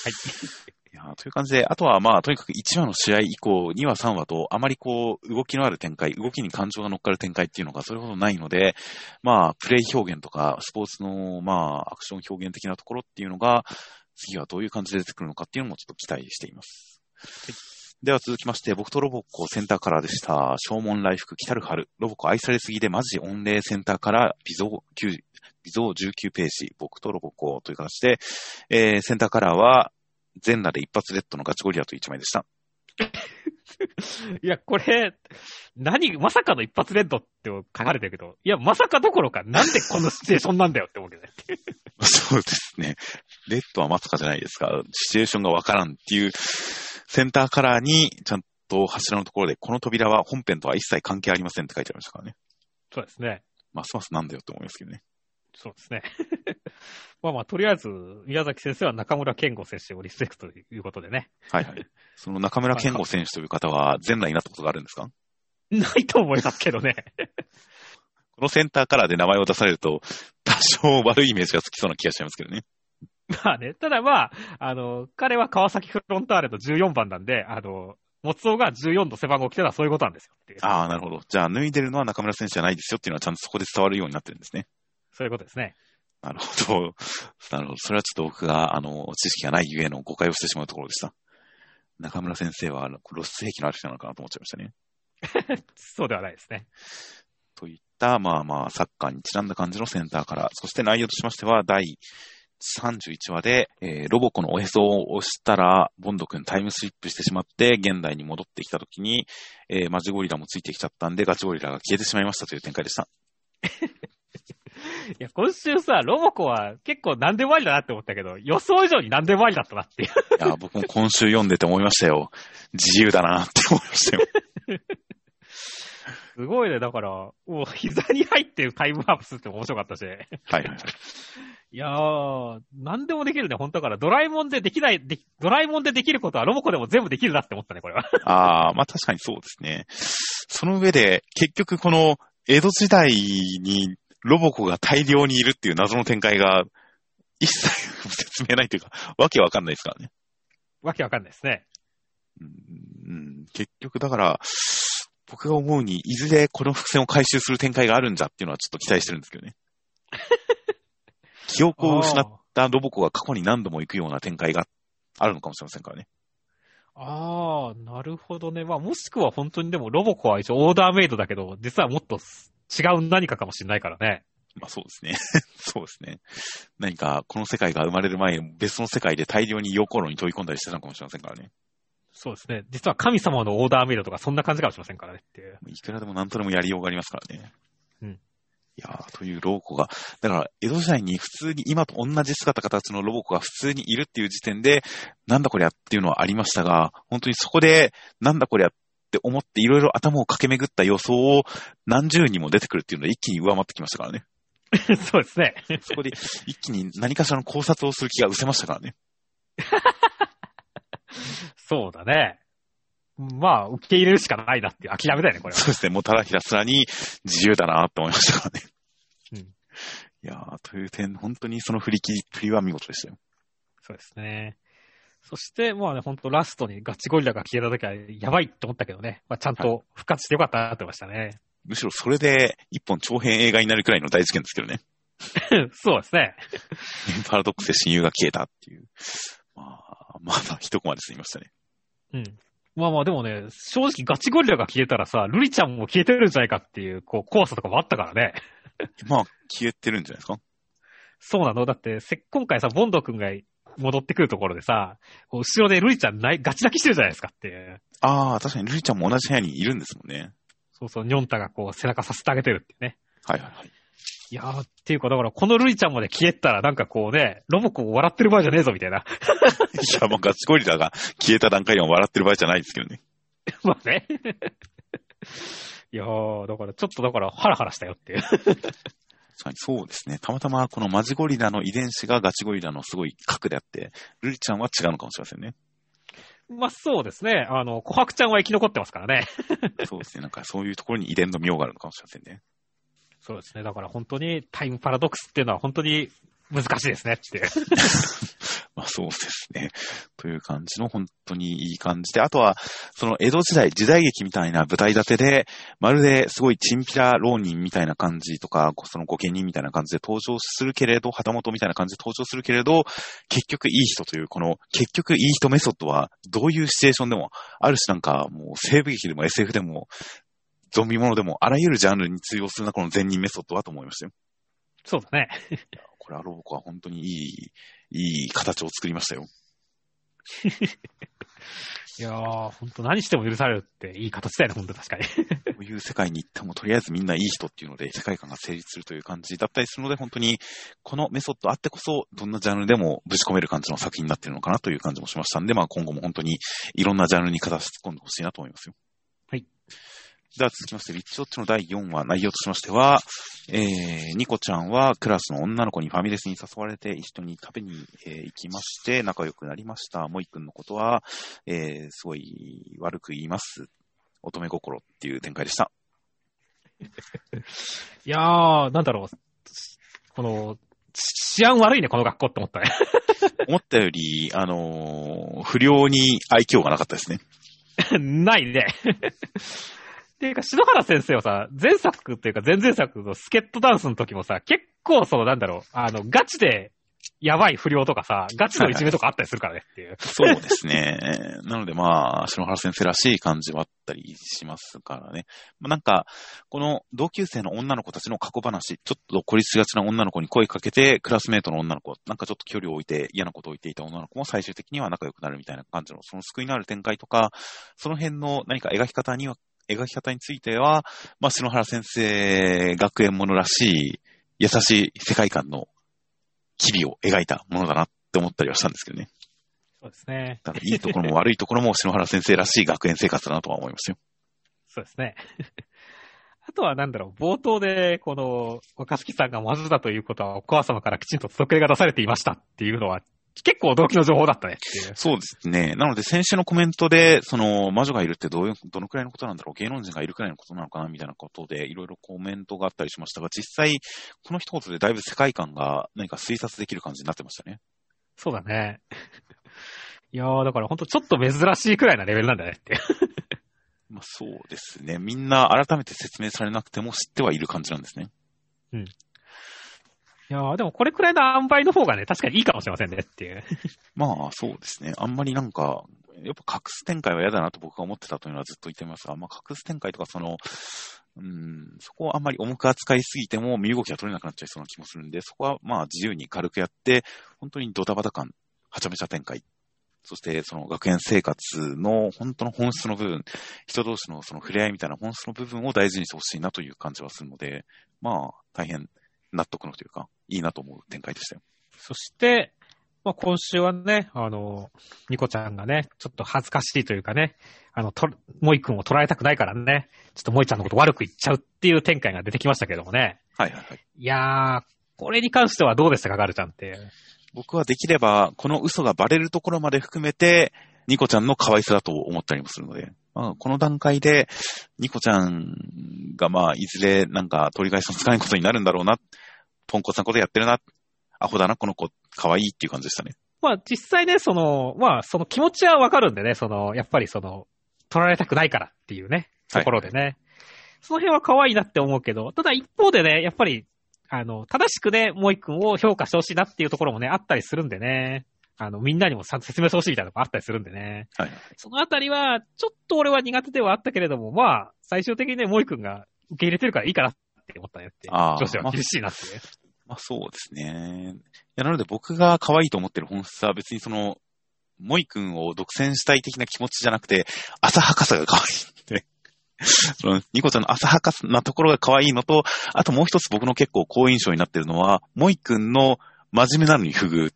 はい。いやという感じで、あとはまあ、とにかく1話の試合以降、2話、3話と、あまりこう、動きのある展開、動きに感情が乗っかる展開っていうのがそれほどないので、まあ、プレイ表現とか、スポーツの、まあ、アクション表現的なところっていうのが、次はどういう感じで出てくるのかっていうのもちょっと期待しています。はい、では続きまして、僕とロボコセンターカラーでした。正門来福来たる春。ロボコ愛されすぎでマジ御礼センターから微増9、微増19ページ。僕とロボコという形で、えー、センターカラーは、全裸で一発レッドのガチゴリラという一枚でした。いや、これ、何、まさかの一発レッドって書かれてるけど、いや、まさかどころか、なんでこのシチュエーションなんだよって思うけどね。そうですね。レッドはまさかじゃないですか。シチュエーションがわからんっていう、センターカラーに、ちゃんと柱のところで、この扉は本編とは一切関係ありませんって書いてありましたからね。そうですね。ますますなんだよって思いますけどね。そうですね。まあまあ、とりあえず、宮崎先生は中村健吾選手をリスペクトということでね。はいはい。その中村健吾選手という方は、前代になったことがあるんですか？ないと思いますけどね。このセンターカラーで名前を出されると、多少悪いイメージがつきそうな気がしちゃいますけどね。まあね、ただまあ、あの、彼は川崎フロンターレの14番なんで、あの、松尾が14の背番号着てたらそういうことなんですよっていう。ああ、なるほど。じゃあ、脱いでるのは中村選手じゃないですよっていうのはちゃんとそこで伝わるようになってるんですね。そういうことですね。なるほど。なるほど。それはちょっと僕が、あの、知識がないゆえの誤解をしてしまうところでした。中村先生は、あの、ロス兵器のある人なのかなと思っちゃいましたね。そうではないですね。といった、まあまあ、サッカーにちなんだ感じのセンターから、そして内容としましては、第31話で、えーロボコのおへそを押したら、ボンド君タイムスリップしてしまって、現代に戻ってきた時に、えーマジゴリラもついてきちゃったんで、ガチゴリラが消えてしまいましたという展開でした。いや、今週さ、ロボコは結構何でもありだなって思ったけど、予想以上に何でもありだったなっていう。いや、僕も今週読んでて思いましたよ。自由だなって思いましたよ。すごいね、だから、もう膝に入ってタイムワープするって面白かったし。はいはいはい。いやー、何でもできるね、本当だから。ドラえもんでできない、でドラえもんでできることはロボコでも全部できるなって思ったね、これは。ああ、まあ確かにそうですね。その上で、結局この江戸時代にロボコが大量にいるっていう謎の展開が一切説明ないというか、わけわかんないですからね。わけわかんないですね。うんうん結局だから、僕が思うに、いずれこの伏線を回収する展開があるんじゃっていうのはちょっと期待してるんですけどね。記憶を失ったロボコが過去に何度も行くような展開があるのかもしれませんからね。あー、なるほどね。まあ、もしくは本当にでもロボコは一応オーダーメイドだけど、実はもっと違う何かかもしれないからね。まあそうですね。そうですね。何か、この世界が生まれる前に別の世界で大量に陽光炉に飛び込んだりしてたのかもしれませんからね。そうですね。実は神様のオーダーメイドとかそんな感じかもしれませんからねっていう。いくらでも何とでもやりようがありますからね。うん。いやー、というロボコが、だから、江戸時代に普通に今と同じ姿形のロボコが普通にいるっていう時点で、なんだこりゃっていうのはありましたが、本当にそこで、なんだこりゃって思っていろいろ頭を駆け巡った予想を何十にも出てくるっていうので一気に上回ってきましたからね。そうですね。そこで一気に何かしらの考察をする気が失せましたからね。そうだね。まあ、受け入れるしかないなっていう諦めだよね、これは。そうですね。もうただひたすらに自由だなって思いましたからね。うんいやー、という点、本当にその振り切りっぷりは見事でしたよ。そうですね。そして、まあね、ほんとラストにガチゴリラが消えた時はやばいって思ったけどね。まあ、ちゃんと復活してよかったなって思いましたね。むしろそれで一本長編映画になるくらいの大事件ですけどね。そうですね。パラドックスで親友が消えたっていう。まあ、まだ一コマで済みましたね。うん。まあまあでもね、正直ガチゴリラが消えたらさ、ルリちゃんも消えてるんじゃないかっていう、こう、怖さとかもあったからね。まあ、消えてるんじゃないですか？そうなのだって、せ、今回さ、ボンド君が戻ってくるところでさ、こう後ろでルリちゃんない、ガチ泣きしてるじゃないですかっていう。ああ、確かにルリちゃんも同じ部屋にいるんですもんね。そうそう、ニョンタがこう背中させてあげてるっていうね。はいはいはい。いやー、っていうか、だから、このルリちゃんまで消えたら、なんかこうね、ロボコン笑ってる場合じゃねえぞ、みたいな。いや、もうガチゴリラが消えた段階でも笑ってる場合じゃないですけどね。まあね。いやー、だから、ちょっとだから、ハラハラしたよっていう。確かにそうですね。たまたまこのマジゴリラの遺伝子がガチゴリラのすごい核であって、ルリちゃんは違うのかもしれませんね。まあそうですね。あの、琥珀ちゃんは生き残ってますからね。そうですね。なんかそういうところに遺伝の妙があるのかもしれませんね。そうですね。だから本当にタイムパラドックスっていうのは本当に難しいですねって。まあそうですね。という感じの本当にいい感じで、あとは、その江戸時代、時代劇みたいな舞台立てで、まるですごいチンピラ浪人みたいな感じとか、その御家人みたいな感じで登場するけれど、旗本みたいな感じで登場するけれど、結局いい人という、この結局いい人メソッドは、どういうシチュエーションでも、ある種なんかもう西部劇でも SF でも、ゾンビものでも、あらゆるジャンルに通用するな、この善人メソッドはと思いましたよ。そうだね。これはロボコは本当にいい、いい形を作りましたよ。いやー、本当何しても許されるっていい形だよね、本当確かに。こういう世界に行ってもとりあえずみんないい人っていうので世界観が成立するという感じだったりするので本当にこのメソッドあってこそどんなジャンルでもぶち込める感じの作品になってるのかなという感じもしましたんで、まあ今後も本当にいろんなジャンルに片足突っ込んでほしいなと思いますよ。はい。では続きまして、リッチウォッチの第4話、内容としましては、えー、ニコちゃんはクラスの女の子にファミレスに誘われて一緒に食べに、えー行きまして仲良くなりました。モイ君のことは、えー、すごい悪く言います。乙女心っていう展開でした。い いやー、なんだろう。この、治安悪いね、この学校って思ったね。思ったより、あのー不良に愛嬌がなかったですね。ないね。っていうか、篠原先生はさ、前作っていうか前々作のスケットダンスの時もさ、結構そのなんだろう、あの、ガチでやばい不良とかさ、ガチのいじめとかあったりするからねっていう。そうですね。なのでまあ、篠原先生らしい感じはあったりしますからね。まあ、なんか、この同級生の女の子たちの過去話、ちょっと孤立しがちな女の子に声かけて、クラスメートの女の子、なんかちょっと距離を置いて嫌なことを言っていた女の子も最終的には仲良くなるみたいな感じの、その救いのある展開とか、その辺の何か描き方には、描き方については、まあ、篠原先生学園ものらしい、優しい世界観の機微を描いたものだなって思ったりはしたんですけどね。そうですね。だからいいところも悪いところも 篠原先生らしい学園生活だなとは思いますよ。そうですね。あとはなんだろう、冒頭で、この、若槻さんが魔女だということは、お母様からきちんと届け出が出されていましたっていうのは、結構驚きの情報だったねっていう。そうですね。なので先週のコメントで、その魔女がいるってどういう、どのくらいのことなんだろう、芸能人がいるくらいのことなのかなみたいなことで、いろいろコメントがあったりしましたが、実際、この一言でだいぶ世界観が何か推察できる感じになってましたね。そうだね。いやー、だからほんとちょっと珍しいくらいなレベルなんだねって。まあそうですね。みんな改めて説明されなくても知ってはいる感じなんですね。いや、でもこれくらいの塩梅の方がね、確かにいいかもしれませんねっていう。まあそうですね。あんまりなんか、やっぱ隠す展開は嫌だなと僕が思ってたというのはずっと言ってますが、まあ隠す展開とかその、うん、そこをあんまり重く扱いすぎても身動きが取れなくなっちゃいそうな気もするんで、そこはまあ自由に軽くやって、本当にドタバタ感、はちゃめちゃ展開。そしてその学園生活の本当の本質の部分、人同士のその触れ合いみたいな本質の部分を大事にしてほしいなという感じはするので、まあ大変納得のというか、いいなと思う展開でしたよ。そして、まあ、今週はね、あの、ニコちゃんがね、ちょっと恥ずかしいというかね、あの、と、モイ君を捉えたくないからね、ちょっとモイちゃんのこと悪く言っちゃうっていう展開が出てきましたけどもね。はいはいはい。いやー、これに関してはどうでしたか、ガルちゃんって。僕はできれば、この嘘がバレるところまで含めて、ニコちゃんの可愛さだと思ったりもするので、まあ、この段階で、ニコちゃんがまあ、いずれなんか取り返しのつかないことになるんだろうな、ポンコツなことやってるな、アホだな、この子、可愛いっていう感じでしたね。まあ実際ね、その、まあその気持ちはわかるんでね、その、やっぱりその、取られたくないからっていうね、ところでね。その辺は可愛いなって思うけど、ただ一方でね、やっぱり、あの、正しくね、モイ君を評価してほしいなっていうところもね、あったりするんでね。あの、みんなにもさ説明してほしいみたいなのがあったりするんでね。はい。そのあたりは、ちょっと俺は苦手ではあったけれども、まあ、最終的にね、モイ君が受け入れてるからいいかなって思ったねって。あー女子は厳しいなっていう。まあそうですね。いや、なので僕が可愛いと思ってる本質は別にその、モイ君を独占したい的な気持ちじゃなくて、浅はかさが可愛いんで。その、ニコちゃんの浅はかなところが可愛いのと、あともう一つ僕の結構好印象になってるのは、モイ君の真面目なのに不遇っ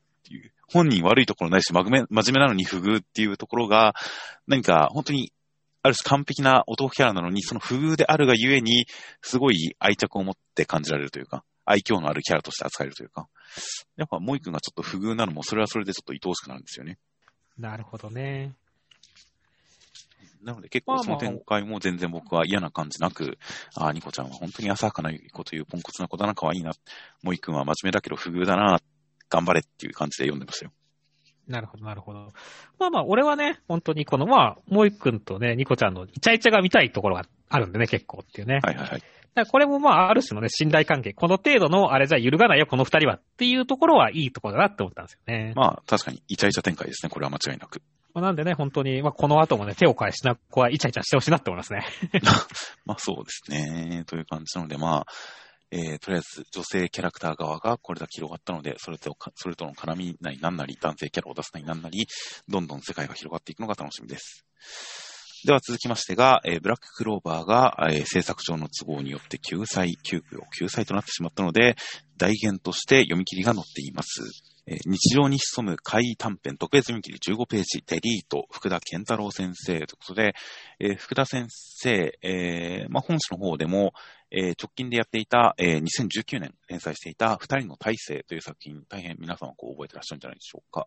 本人悪いところないし、真面目真面目なのに不遇っていうところが、何か本当に、ある種完璧な男キャラなのに、その不遇であるがゆえに、すごい愛着を持って感じられるというか、愛嬌のあるキャラとして扱えるというか、やっぱモイ君がちょっと不遇なのも、それはそれでちょっと愛おしくなるんですよね。なるほどね。なので結構その展開も全然僕は嫌な感じなく、ああ、ニコちゃんは本当に浅はかな子というポンコツな子だな、可愛いな。モイ君は真面目だけど不遇だな、頑張れっていう感じで読んでましたよ。なるほど、なるほど。まあまあ、俺はね、本当にこの、まあ、モイ君とね、ニコちゃんのイチャイチャが見たいところがあるんでね、結構っていうね。はいはいはい。だこれもまあ、ある種のね、信頼関係。この程度のあれじゃ揺るがないよ、この二人はっていうところはいいところだなって思ったんですよね。まあ確かにイチャイチャ展開ですね、これは間違いなく。まあ、なんでね、本当に、まあ、この後もね、手を返しな子はイチャイチャしてほしいなって思いますね。まあそうですね。という感じなので、まあ、えー、とりあえず女性キャラクター側がこれだけ広がったので、それと、それとの絡みなりなんなり、男性キャラを出すなりなんなり、どんどん世界が広がっていくのが楽しみです。では続きましてが、えーブラッククローバーが、えー制作上の都合によって救済、救急救済となってしまったので、代言として読み切りが載っています。えー日常に潜む怪異短編特別読み切り15ページ、デリート、福田健太郎先生ということで、えー福田先生、えーまあ、本誌の方でも、えー直近でやっていた、えー2019年連載していた二人の大勢という作品、大変皆さんはこう覚えてらっしゃるんじゃないでしょうか。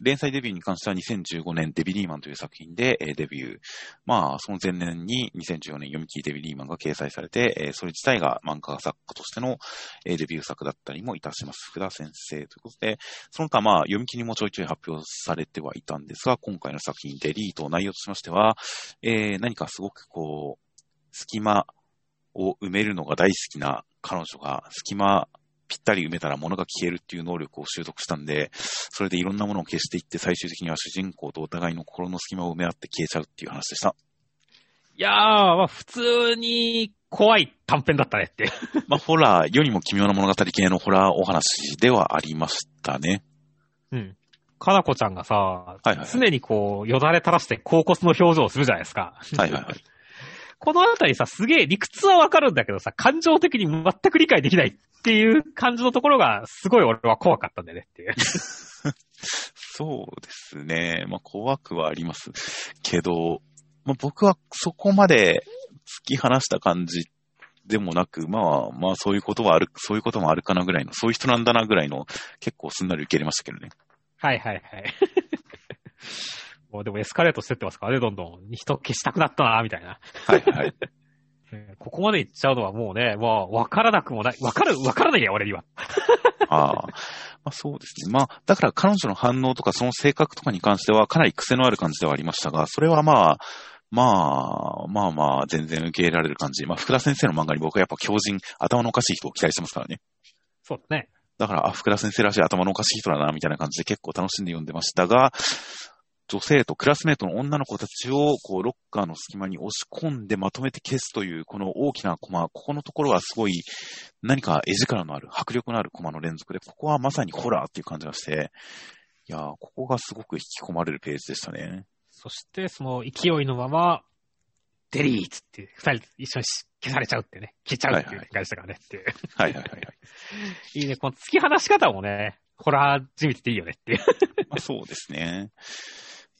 連載デビューに関しては2015年デビリーマンという作品で、えーデビュー。まあ、その前年に2014年読み切りデビリーマンが掲載されて、えーそれ自体が漫画作家としての、えーデビュー作だったりもいたします。福田先生ということで、その他まあ、読み切りもちょいちょい発表されてはいたんですが、今回の作品デリート内容としましては、えー何かすごくこう、隙間を埋めるのが大好きな彼女が、隙間ぴったり埋めたら物が消えるっていう能力を習得したんで、それでいろんなものを消していって、最終的には主人公とお互いの心の隙間を埋め合って消えちゃうっていう話でした。いやー、まあ普通に怖い短編だったねって。まあ、ホラー、世にも奇妙な物語系のホラーお話ではありましたね。うん。かなこちゃんがさ、はいはいはい常にこう、よだれ垂らして高骨の表情をするじゃないですか。はいはいはい。このあたりさ、すげえ理屈はわかるんだけどさ、感情的に全く理解できないっていう感じのところが、すごい俺は怖かったんだよねっていう。そうですね。まあ、怖くはありますけど、まあ、僕はそこまで突き放した感じでもなく、まあ、まあ、そういうことはある、そういうこともあるかなぐらいの、そういう人なんだなぐらいの、結構すんなり受け入れましたけどね。はいはいはい。もうでもエスカレートしてってますからね、どんどん。人消したくなったな、みたいな。はいはい。ね ここまで行っちゃうのはもうね、もうわからなくもない。わかる、わからないや、俺には。ああ。まあそうですね。まあ、だから彼女の反応とかその性格とかに関してはかなり癖のある感じではありましたが、それはまあ、まあ、まあまあ、全然受け入れられる感じ。まあ、福田先生の漫画に僕はやっぱ強人、頭のおかしい人を期待してますからね。そうだね。だから、あ、福田先生らしい頭のおかしい人だな、みたいな感じで結構楽しんで読んでましたが、女性とクラスメートの女の子たちを、こう、ロッカーの隙間に押し込んでまとめて消すという、この大きなコマ、ここのところはすごい、何か絵力のある、迫力のあるコマの連続で、ここはまさにホラーっていう感じがして、いやー、ここがすごく引き込まれるページでしたね。そして、その勢いのまま、デリーツって、二人一緒に消されちゃうってね。消えちゃうっていう感じでしたからねっていう。はいはいはいはい。いいね。この突き放し方もね、ホラーじみてていいよねっていう。まあ、そうですね。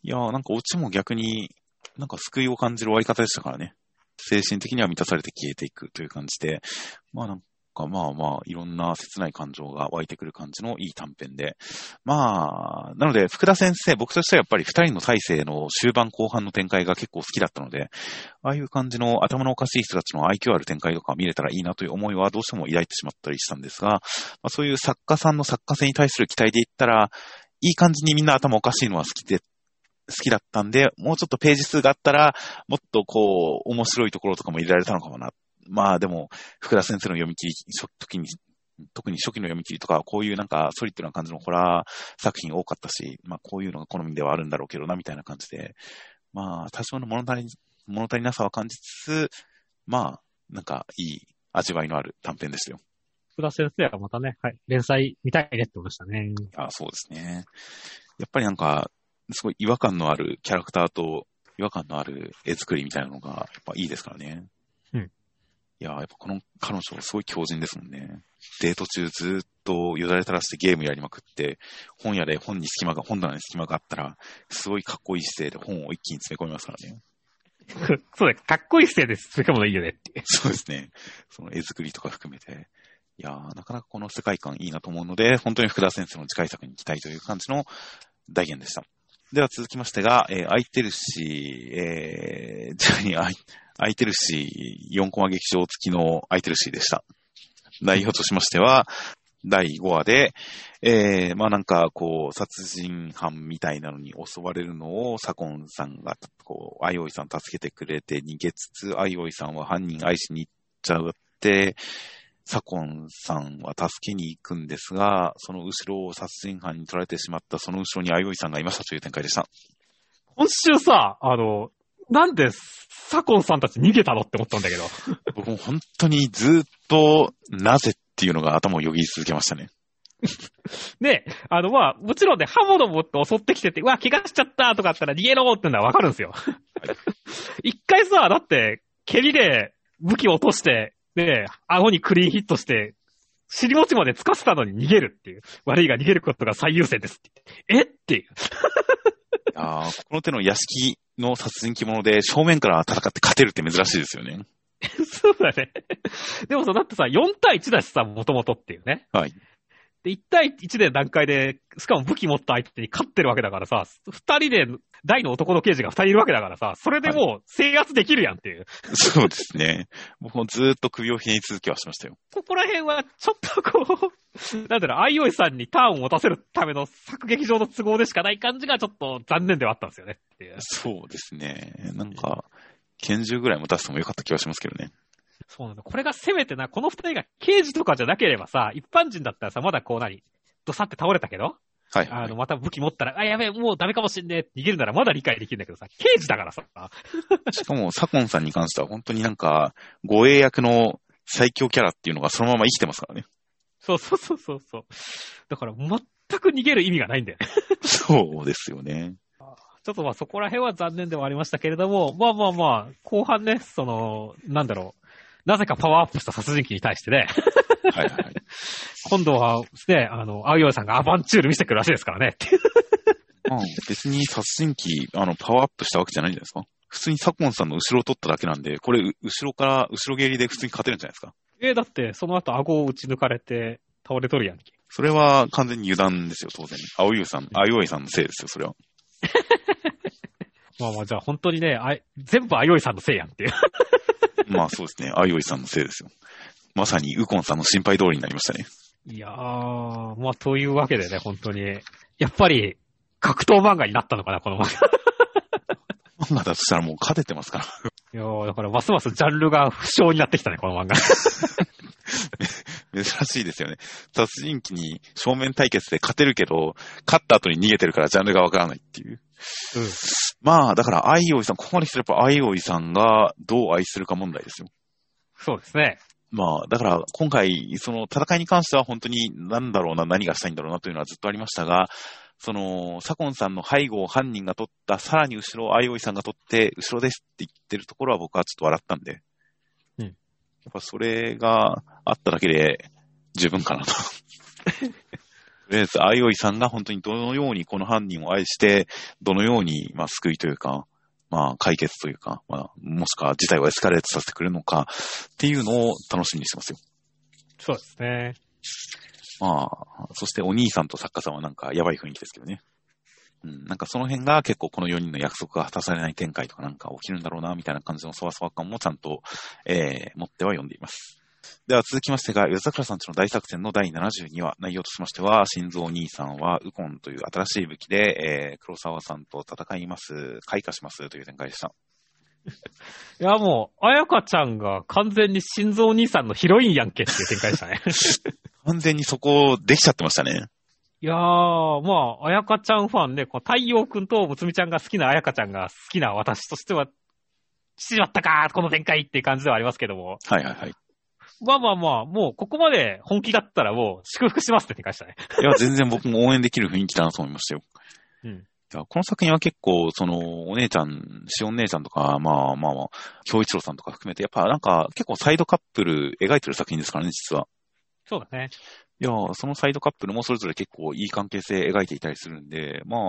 いやー、なんかオチも逆に、なんか救いを感じる終わり方でしたからね。精神的には満たされて消えていくという感じで、まあなんかまあまあ、いろんな切ない感情が湧いてくる感じのいい短編で。まあ、なので、福田先生、僕としてはやっぱり二人の体制の終盤後半の展開が結構好きだったので、ああいう感じの頭のおかしい人たちの愛嬌ある展開とか見れたらいいなという思いはどうしても抱いてしまったりしたんですが、まあ、そういう作家さんの作家性に対する期待で言ったら、いい感じにみんな頭おかしいのは好きで、きだったんで、もうちょっとページ数があったら、もっとこう、面白いところとかも入れられたのかもな。まあでも、福田先生の読み切り、初時に、特に初期の読み切りとか、こういうなんかソリッドな感じのホラー作品多かったし、まあこういうのが好みではあるんだろうけどな、みたいな感じで、まあ多少の物足り、物足りなさは感じつつ、まあ、なんかいい味わいのある短編ですよ。福田先生はまたね、はい、連載見たいねって言ってましたね。あそうですね。やっぱりなんか、すごい違和感のあるキャラクターと違和感のある絵作りみたいなのが、やっぱいいですからね。うん。いやーやっぱこの彼女すごい強靭ですもんね。デート中ずっとよだれ垂らしてゲームやりまくって、本屋で本に隙間が、本棚に隙間があったら、すごいかっこいい姿勢で本を一気に詰め込みますからね。そうだよ、かっこいい姿勢です。それかもいいよねって。そうですね。その絵作りとか含めて。いやーなかなかこの世界観いいなと思うので、本当に福田先生の次回作に期待という感じの大言でした。では続きましてが、えー、空いてるし、えー、じゃあに空い空いてるし、4コマ劇場付きの空いてるしでした。内容としましては、第5話で、えー、まあなんかこう、殺人犯みたいなのに襲われるのを、左近さんが、こう、あいおいさん助けてくれて逃げつつ、あいおいさんは犯人愛しに行っちゃうって、左近さんは助けに行くんですが、その後ろを殺人犯に取られてしまった、その後ろにあいおいさんがいましたという展開でした。今週さ、あの、なんで、サコンさんたち逃げたのって思ったんだけど。僕も本当にずっと、なぜっていうのが頭をよぎり続けましたね。で、あの、まあ、もちろんね、刃物持って襲ってきてて、うわ、怪我しちゃったとかあったら逃げろってのはわかるんですよ。一回さ、だって、蹴りで武器を落として、で、顎にクリーンヒットして、尻餅までつかせたのに逃げるっていう。悪いが逃げることが最優先です。えっていう。あーこの手の屋敷の殺人鬼物で正面から戦って勝てるって珍しいですよね。そうだね。でもさ、だってさ、4対1だしさ、もともとっていうね。はい。で、1対1で段階で、しかも武器持った相手に勝ってるわけだからさ、2人で大の男の刑事が2人いるわけだからさ、それでもう制圧できるやんっていう。そうですね。僕もずーっと首をひねり続けはしましたよ。ここら辺は、ちょっとこう、なんだろう、相生さんにターンを持たせるための作劇上の都合でしかない感じがちょっと残念ではあったんですよね。そうですね。なんか、拳銃ぐらい持たせてもよかった気がしますけどね。そうなんだ。これがせめてな、この二人が刑事とかじゃなければさ、一般人だったらさ、まだこう何、ドサって倒れたけど、はい、はいあの、。また武器持ったら、あ、やべえ、もうダメかもしんねえって逃げるならまだ理解できるんだけどさ、刑事だからさ、しかも、左近さんに関しては本当になんか、護衛役の最強キャラっていうのがそのまま生きてますからね。そうそうそうそうそう。だから全く逃げる意味がないんだよね。そうですよね。ちょっとまあそこら辺は残念ではありましたけれども、まあまあまあ、後半ね、その、なんだろう。なぜかパワーアップした殺人鬼に対してね、はいはい。今度はね、あの、青葉さんがアバンチュール見せてくるらしいですからね。っていうまあ、別に殺人鬼、あの、パワーアップしたわけじゃないんじゃないですか？普通に左近さんの後ろを取っただけなんで、これ、う後ろから、後ろ蹴りで普通に勝てるんじゃないですか？え、だって、その後顎を打ち抜かれて倒れとるやんけ。それは完全に油断ですよ、当然。青湯さん、青湯さんのせいですよ、それは。まあまあ、じゃあ本当にね、あい全部あよいさんのせいやんっていう。まあそうですね、青湯さんのせいですよ。まさに、ウコンさんの心配通りになりましたね。いやー、まあというわけでね、本当に。やっぱり、格闘漫画になったのかな、この漫画。漫画だとしたらもう勝ててますから。いやー、だからますますジャンルが不詳になってきたね、この漫画。珍しいですよね。殺人鬼に正面対決で勝てるけど、勝った後に逃げてるからジャンルがわからないっていう。うん。まあ、だから、アイオイさん、ここまで来たらやっぱアイオイさんがどう愛するか問題ですよ。そうですね。まあ、だから、今回、その戦いに関しては本当に何だろうな、何がしたいんだろうなというのはずっとありましたが、その、左近さんの背後を犯人が取った、さらに後ろをアイオイさんが取って、後ろですって言ってるところは僕はちょっと笑ったんで。うん。やっぱそれがあっただけで十分かなと。とりあえず、アイオイさんが本当にどのようにこの犯人を愛して、どのように、まあ、救いというか、まあ、解決というか、まあ、もしくは事態をエスカレートさせてくれるのか、っていうのを楽しみにしてますよ。そうですね。まあ、そしてお兄さんと作家さんはなんかやばい雰囲気ですけどね。うん、なんかその辺が結構この4人の約束が果たされない展開とかなんか起きるんだろうな、みたいな感じのそわそわ感もちゃんと、えー、持っては読んでいます。では続きましてが、夜桜さんちの大作戦の第72話、内容としましては、心臓兄さんはウコンという新しい武器で、えー、黒沢さんと戦います、開花しますという展開でした。いや、もう、あやかちゃんが完全に心臓兄さんのヒロインやんけっていう展開でしたね。完全にそこできちゃってましたね。いやー、まあ、あやかちゃんファンね、こう太陽くんとむつみちゃんが好きなあやかちゃんが好きな私としては、しまったかー、この展開っていう感じではありますけども。はいはいはい。まあまあまあ、もうここまで本気だったらもう祝福しますって展開でしたね。いや、全然僕も応援できる雰囲気だなと思いましたよ。うん。この作品は結構、その、お姉ちゃん、しおん姉ちゃんとか、まあまあまあ、京一郎さんとか含めて、やっぱなんか結構サイドカップル描いてる作品ですからね、実は。そうだね。いや、そのサイドカップルもそれぞれ結構いい関係性描いていたりするんで、まあ、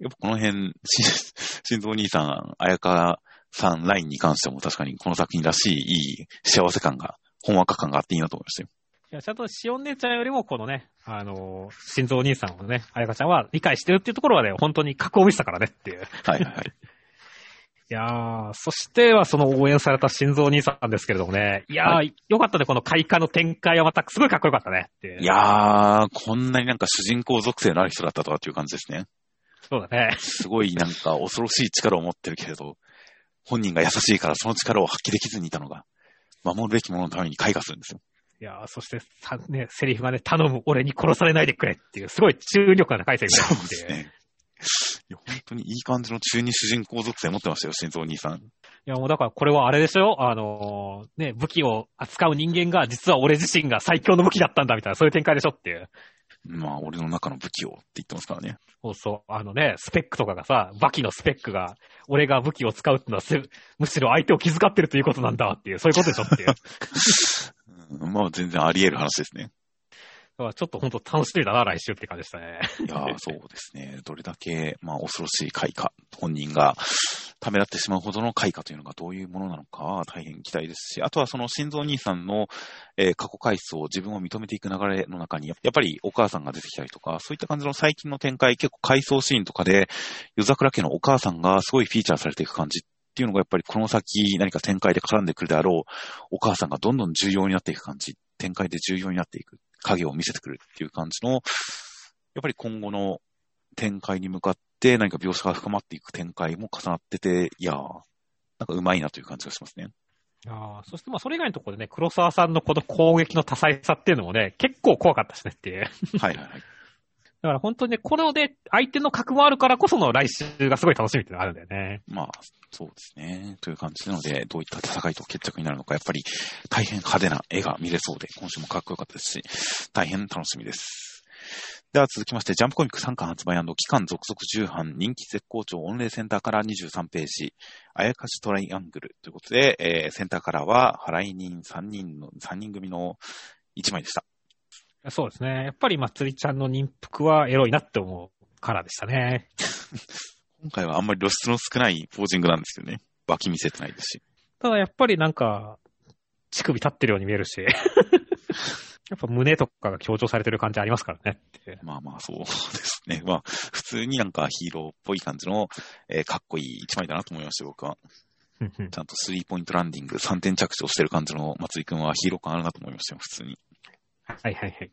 やっぱこの辺、し 心臓兄さん、綾香さんラインに関しても確かにこの作品らしい、いい幸せ感が、ほんわか感があっていいなと思いましたよ。いや、ちゃんとしおん姉ちゃんよりもこのね、あのー、心臓兄さんをね、あやかちゃんは理解してるっていうところはね、本当に格を見せたからねっていう。はいはいはい。いやー、そしてはその応援された心臓兄さんですけれどもね。いやー、はよかったね、この開花の展開はまたすごいかっこよかったねっていう。いやー、こんなになんか主人公属性のある人だったとはっていう感じですね。そうだね。すごいなんか恐ろしい力を持ってるけれど、本人が優しいからその力を発揮できずにいたのが、守るべきもののために開花するんですよ。いやー、そしてさ、ね、セリフがね、頼む、俺に殺されないでくれっていう、すごい注力が高いセリフ。ですね。いや、本当にいい感じの中二主人公属性持ってましたよ、心臓兄さん。いや、もうだからこれはあれでしょあのーね、武器を扱う人間が実は俺自身が最強の武器だったんだみたいな、そういう展開でしょっていう。まあ、俺の中の武器をって言ってますからね。そうそう。あのね、スペックとかがさ、バキのスペックが、俺が武器を使うってのはせ、むしろ相手を気遣ってるということなんだっていう、そういうことでしょっていう。まあ、全然あり得る話ですね。らちょっと本当楽しみだな、来週って感じでしたね。いやー そうですね。どれだけ、まあ、恐ろしい開花、本人がためらってしまうほどの開花というのがどういうものなのかは大変期待ですし、あとはその心臓兄さんの、えー過去回想を自分を認めていく流れの中に、やっぱりお母さんが出てきたりとか、そういった感じの最近の展開、結構回想シーンとかで、夜桜家のお母さんがすごいフィーチャーされていく感じっていうのがやっぱりこの先何か展開で絡んでくるであろう、お母さんがどんどん重要になっていく感じ、展開で重要になっていく、影を見せてくるっていう感じの、やっぱり今後の展開に向かって何か描写が深まっていく展開も重なってて、いやー、なんかうまいなという感じがしますね。ああ、そしてまあそれ以外のところでね、黒沢さんのこの攻撃の多彩さっていうのもね、結構怖かったですねっていう。はいはいはい。だから本当にね、こので相手の格もあるからこその来週がすごい楽しみっていうのがあるんだよね。まあ、そうですね。という感じなので、どういった戦いと決着になるのか、やっぱり大変派手な絵が見れそうで、今週もかっこよかったですし、大変楽しみです。では続きまして、ジャンプコミック3巻発売期間続々重版、人気絶好調御礼センターから23ページ、あやかしトライアングルということで、えーセンターカラーは払い人3人の、3人組の1枚でした。そうですね。やっぱりまつりちゃんの人服はエロいなって思うからでしたね。今回はあんまり露出の少ないポージングなんですよね。脇見せてないですし。ただやっぱりなんか、乳首立ってるように見えるし、やっぱ胸とかが強調されてる感じありますからね。まあまあ、そうですね。まあ、普通になんかヒーローっぽい感じの、えーかっこいい一枚だなと思いました、僕は。ちゃんとスリーポイントランディング、3点着地をしてる感じの松井くんはヒーロー感あるなと思いましたよ、普通に。はいはいはい。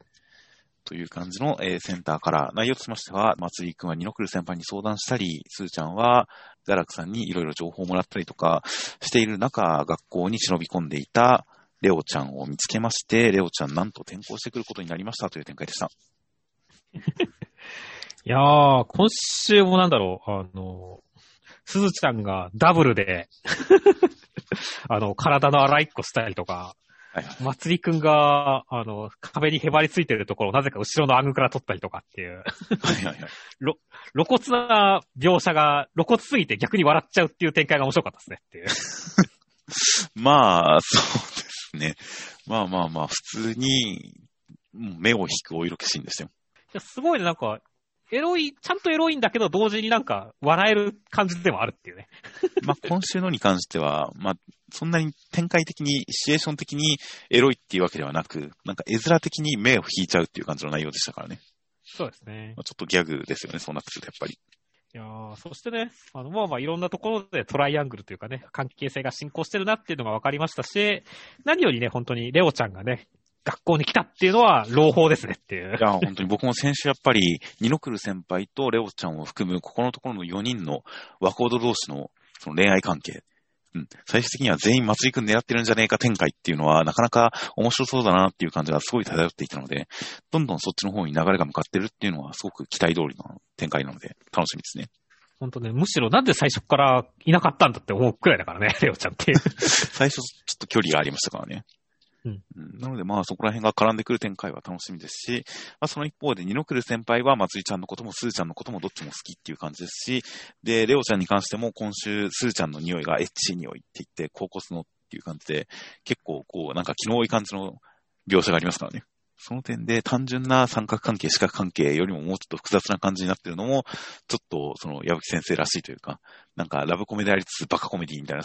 という感じの、えーセンターから、内容としましては、松井くんはニノクル先輩に相談したり、スーちゃんは、ザラクさんにいろいろ情報をもらったりとかしている中、学校に忍び込んでいたレオちゃんを見つけまして、レオちゃんなんと転校してくることになりましたという展開でした。いやー、今週もなんだろう、あの、すずちゃんがダブルで、あの、体の荒いっこしたりとか、はいはい。まつりくんが、あの、壁にへばりついてるところをなぜか後ろのアングルから撮ったりとかっていう、はいはいはい。露骨な描写が露骨すぎて逆に笑っちゃうっていう展開が面白かったですねっていう。まあ、そうですね。まあまあまあ、普通に、目を引くお色気シーンでしたよ。いやすごいね、なんか、エロい、ちゃんとエロいんだけど、同時になんか、笑える感じでもあるっていうね。まあ、今週のに関しては、まあ、そんなに展開的に、シチュエーション的にエロいっていうわけではなく、なんか絵面的に目を引いちゃうっていう感じの内容でしたからね。そうですね。まあ、ちょっとギャグですよね、そうなってくるとやっぱり。いやーそしてね、あの、まあまあいろんなところでトライアングルというかね、関係性が進行してるなっていうのが分かりましたし、何よりね、本当にレオちゃんがね、学校に来たっていうのは朗報ですねっていうい。や、本当に僕も先週やっぱり、ニノクル先輩とレオちゃんを含む、ここのところの4人の若人同士のその恋愛関係。うん。最終的には全員松井くん狙ってるんじゃねえか展開っていうのは、なかなか面白そうだなっていう感じがすごい漂っていたので、どんどんそっちの方に流れが向かってるっていうのは、すごく期待通りの展開なので、楽しみですね。本当ね、むしろなんで最初からいなかったんだって思うくらいだからね、レオちゃんっていう。最初、ちょっと距離がありましたからね。うんなので、まあ、そこら辺が絡んでくる展開は楽しみですし、まあ、その一方で、ニノクル先輩は、松井ちゃんのことも、スーちゃんのこともどっちも好きっていう感じですし、で、レオちゃんに関しても、今週、スーちゃんの匂いがエッチい匂いって言って、高骨のっていう感じで、結構、こう、なんか気の多い感じの描写がありますからね。その点で、単純な三角関係、四角関係よりももうちょっと複雑な感じになってるのも、ちょっと、その、矢吹先生らしいというか、なんか、ラブコメでありつつ、バカコメディみたいな、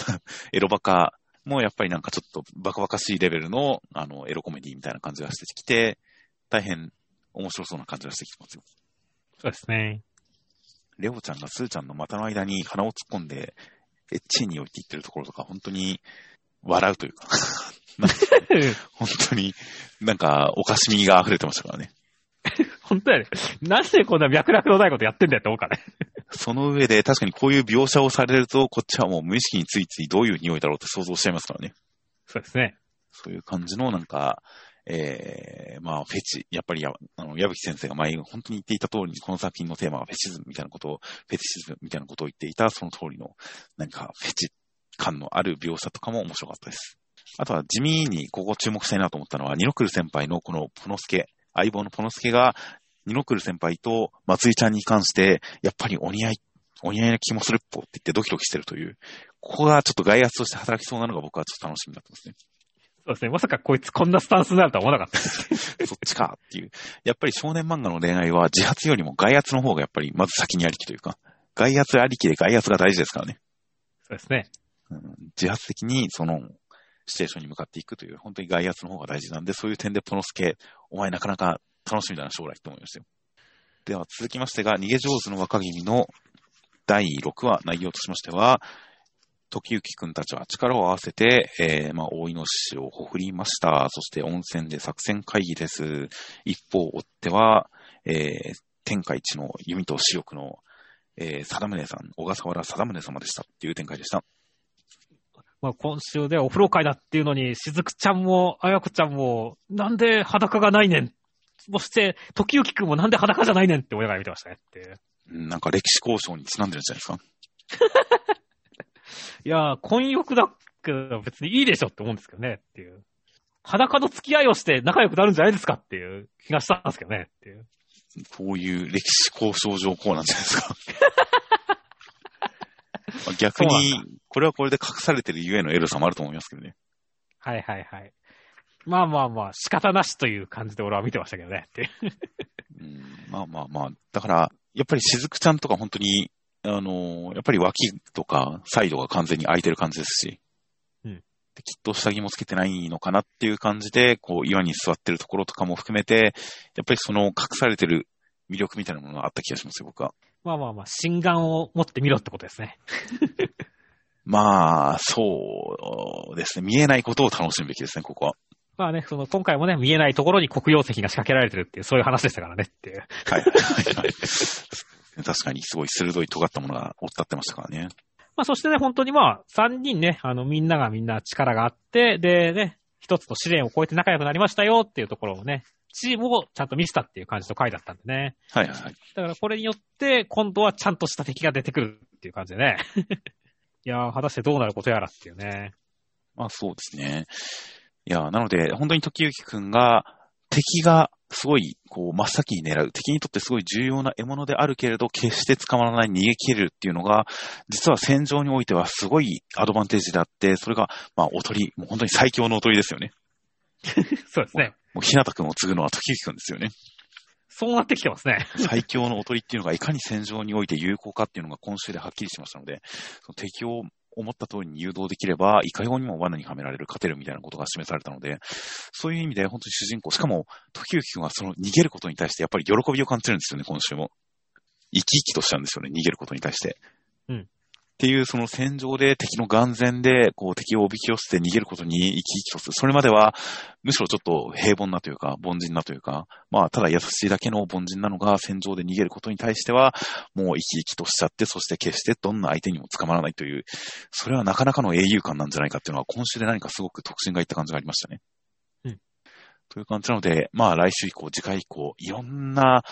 エロバカもやっぱりなんかちょっとバカバカしいレベルの、あの、エロコメディみたいな感じがしてきて、大変面白そうな感じがしてきてますよ。そうですね。レオちゃんがスーちゃんの股の間に鼻を突っ込んで、エッチーに置いていってるところとか、本当に笑うというか、か本当になんかおかしみが溢れてましたからね。本当やね。なんでこんな脈絡のないことやってんだよって思うからね。その上で確かにこういう描写をされると、こっちはもう無意識についついどういう匂いだろうって想像しちゃいますからね。そうですね。そういう感じのなんか、えー、まあ、フェチ。やっぱりや、あの、矢吹先生が前、本当に言っていた通りに、この作品のテーマがフェチズムみたいなことを、フェティシズムみたいなことを言っていた、その通りの、なんか、フェチ感のある描写とかも面白かったです。あとは、地味にここ注目したいなと思ったのは、ニノクル先輩のこのポノスケ、相棒のポノスケが、ニノクル先輩と松井ちゃんに関して、やっぱりお似合い、お似合いな気もするっぽって言ってドキドキしてるという、ここがちょっと外圧として働きそうなのが僕はちょっと楽しみになってますね。そうですね。まさかこいつこんなスタンスになるとは思わなかった。そっちかっていう。やっぱり少年漫画の恋愛は自発よりも外圧の方がやっぱりまず先にありきというか、外圧ありきで外圧が大事ですからね。そうですね。うん自発的にそのシチュエーションに向かっていくという、本当に外圧の方が大事なんで、そういう点でポノスケ、お前なかなか楽しみだな、将来って思いましたよ。では続きましてが、逃げ上手の若君の第6話、内容としましては、時行くんたちは力を合わせて、えー、まあ、大井の市をほふりました。そして温泉で作戦会議です。一方、追っては、えー、天下一の弓と私欲の、えー、貞宗さん、小笠原貞宗様でしたっていう展開でした。まあ、今週でお風呂会だっていうのに、しずくちゃんも、あやこちゃんも、なんで裸がないねん。そして、時行くんもなんで裸じゃないねんって親が見てましたねってなんか歴史交渉にちなんでるんじゃないですか？いやー、婚欲だけど別にいいでしょって思うんですけどねっていう。裸の付き合いをして仲良くなるんじゃないですかっていう気がしたんですけどねっていう。こういう歴史交渉上こうなんじゃないですか？まあ逆に、これはこれで隠されてるゆえのエロさもあると思いますけどね。はいはいはい。まあまあまあ、仕方なしという感じで俺は見てましたけどねってまあまあまあ、だから、やっぱりしずくちゃんとか本当に、あのーやっぱり脇とかサイドが完全に空いてる感じですし、うんできっと下着もつけてないのかなっていう感じで、こう岩に座ってるところとかも含めて、やっぱりその隠されてる魅力みたいなものがあった気がしますよ、僕は。まあまあまあ、心眼を持ってみろってことですね。まあ、そうですね。見えないことを楽しむべきですね、ここは。まあね、その今回もね、見えないところに黒曜石が仕掛けられてるっていう、そういう話でしたからねっていう。はいはいはいはい。確かにすごい鋭い尖ったものが追っ立ってましたからね。まあそしてね、本当にまあ、三人ね、あの、みんながみんな力があって、でね、一つの試練を超えて仲良くなりましたよっていうところをね、チームをちゃんと見せたっていう感じの回だったんでね。はいはいはい。だからこれによって、今度はちゃんとした敵が出てくるっていう感じでね。いやー、果たしてどうなることやらっていうね。まあそうですね。いや、なので、本当に時行くんが、敵がすごい、こう、真っ先に狙う。敵にとってすごい重要な獲物であるけれど、決して捕まらない、逃げ切れるっていうのが、実は戦場においてはすごいアドバンテージであって、それが、まあ、おとり、もう本当に最強のおとりですよね。そうですね。もう、ひなたくんを継ぐのは時行くんですよね。そうなってきてますね。最強のおとりっていうのがいかに戦場において有効かっていうのが今週ではっきりしましたので、その敵を思った通りに誘導できれば、いかようにも罠にはめられる、勝てるみたいなことが示されたので、そういう意味で本当に主人公、しかも、時行君はその逃げることに対してやっぱり喜びを感じるんですよね、今週も。生き生きとしちゃうんですよね、逃げることに対して。うんっていう、その戦場で敵の眼前で、こう敵をおびき寄せて逃げることに生き生きとする。それまでは、むしろちょっと平凡なというか、凡人なというか、まあ、ただ優しいだけの凡人なのが戦場で逃げることに対しては、もう生き生きとしちゃって、そして決してどんな相手にも捕まらないという、それはなかなかの英雄感なんじゃないかっていうのは、今週で何かすごく特進がいった感じがありましたね。うん。という感じなので、まあ来週以降、次回以降、いろんな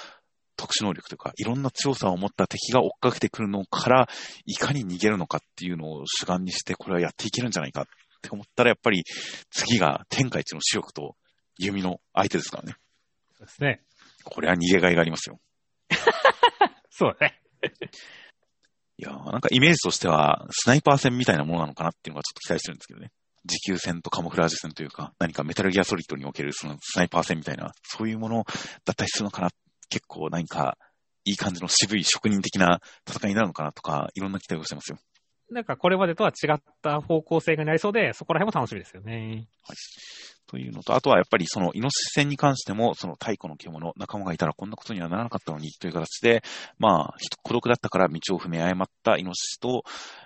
特殊能力というか、いろんな強さを持った敵が追っかけてくるのから、いかに逃げるのかっていうのを主眼にして、これはやっていけるんじゃないかって思ったら、やっぱり次が天下一の視力と弓の相手ですからね。そうですね。これは逃げがいがありますよ。そうだね。いやーなんかイメージとしては、スナイパー戦みたいなものなのかなっていうのがちょっと期待してるんですけどね。持久戦とカモフラージュ戦というか、何かメタルギアソリッドにおけるそのスナイパー戦みたいな、そういうものだったりするのかな。結構何か、いい感じの渋い職人的な戦いになるのかなとか、いろんな期待をしてますよ。なんかこれまでとは違った方向性がなりそうで、そこら辺も楽しみですよね。というのと、あとはやっぱりそのイノシシ戦に関しても、その太古の獣、仲間がいたらこんなことにはならなかったのにという形で、まあ、孤独だったから道を踏み誤ったイノシシと、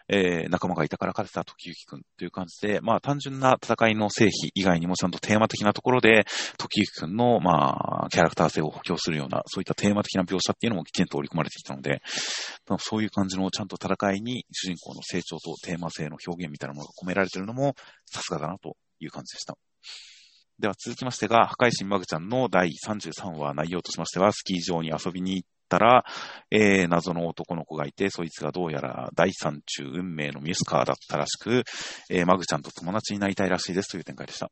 えー仲間がいたから勝てた時行くんという感じで、まあ単純な戦いの成否以外にもちゃんとテーマ的なところで、時行くんの、まあ、キャラクター性を補強するような、そういったテーマ的な描写っていうのもきちんと織り込まれてきたので、そういう感じのちゃんと戦いに主人公の成長とテーマ性の表現みたいなものが込められてるのも、さすがだなという感じでした。では続きましてが、破壊神マグちゃんの第33話内容としましては、スキー場に遊びに行ったら、えー、謎の男の子がいて、そいつがどうやら第三中運命のミスカーだったらしく、えー、マグちゃんと友達になりたいらしいですという展開でした。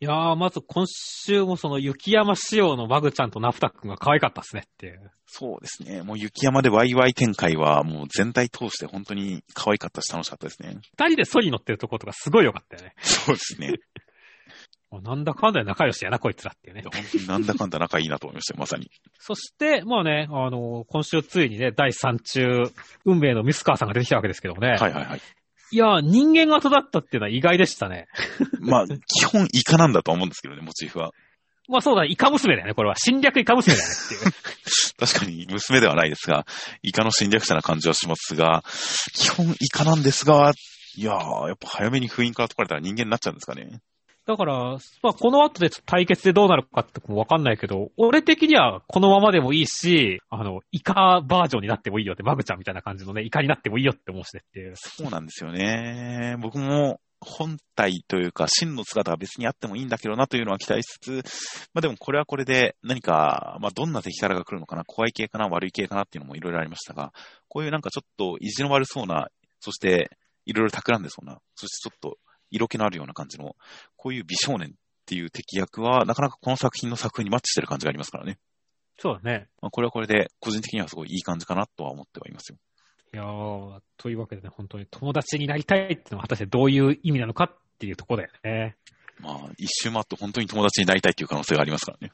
いやー、まず今週もその雪山仕様のマグちゃんとナフタ君が可愛かったですねっていう。そうですね。もう雪山でワイワイ展開はもう全体通して本当に可愛かったし楽しかったですね。二人でソリ乗ってるところとかすごい良かったよね。そうですね。なんだかんだで仲良しやな、こいつらっていうね。本当になんだかんだ仲いいなと思いましたよ、まさに。そして、まあね、あの、今週ついにね、第3中、運命のミスカーさんが出てきたわけですけどもね。はいはいはい。いや、人間が育ったっていうのは意外でしたね。まあ、基本イカなんだと思うんですけどね、モチーフは。まあそうだ、イカ娘だよね、これは。侵略イカ娘だよねっていう。確かに娘ではないですが、イカの侵略者な感じはしますが、基本イカなんですが、いやー、やっぱ早めに封印から解かれたら人間になっちゃうんですかね。だから、まあこの後で対決でどうなるかってもわかんないけど、俺的にはこのままでもいいし、あの、イカバージョンになってもいいよって、マグちゃんみたいな感じのね、イカになってもいいよって思うしねっていう。そうなんですよね。僕も本体というか、真の姿は別にあってもいいんだけどなというのは期待しつつ、まあでもこれはこれで何か、まあどんな敵からが来るのかな、怖い系かな、悪い系かなっていうのもいろいろありましたが、こういうなんかちょっと意地の悪そうな、そしていろいろ企んでそうな、そしてちょっと色気のあるような感じの、こういう美少年っていう敵役は、なかなかこの作品の作風にマッチしてる感じがありますからね。そうだね。まあ、これはこれで、個人的にはすごいいい感じかなとは思ってはいますよ。いやー、というわけでね、本当に友達になりたいっていうのは果たしてどういう意味なのかっていうところだよね。まあ、一周回って本当に友達になりたいっていう可能性がありますからね。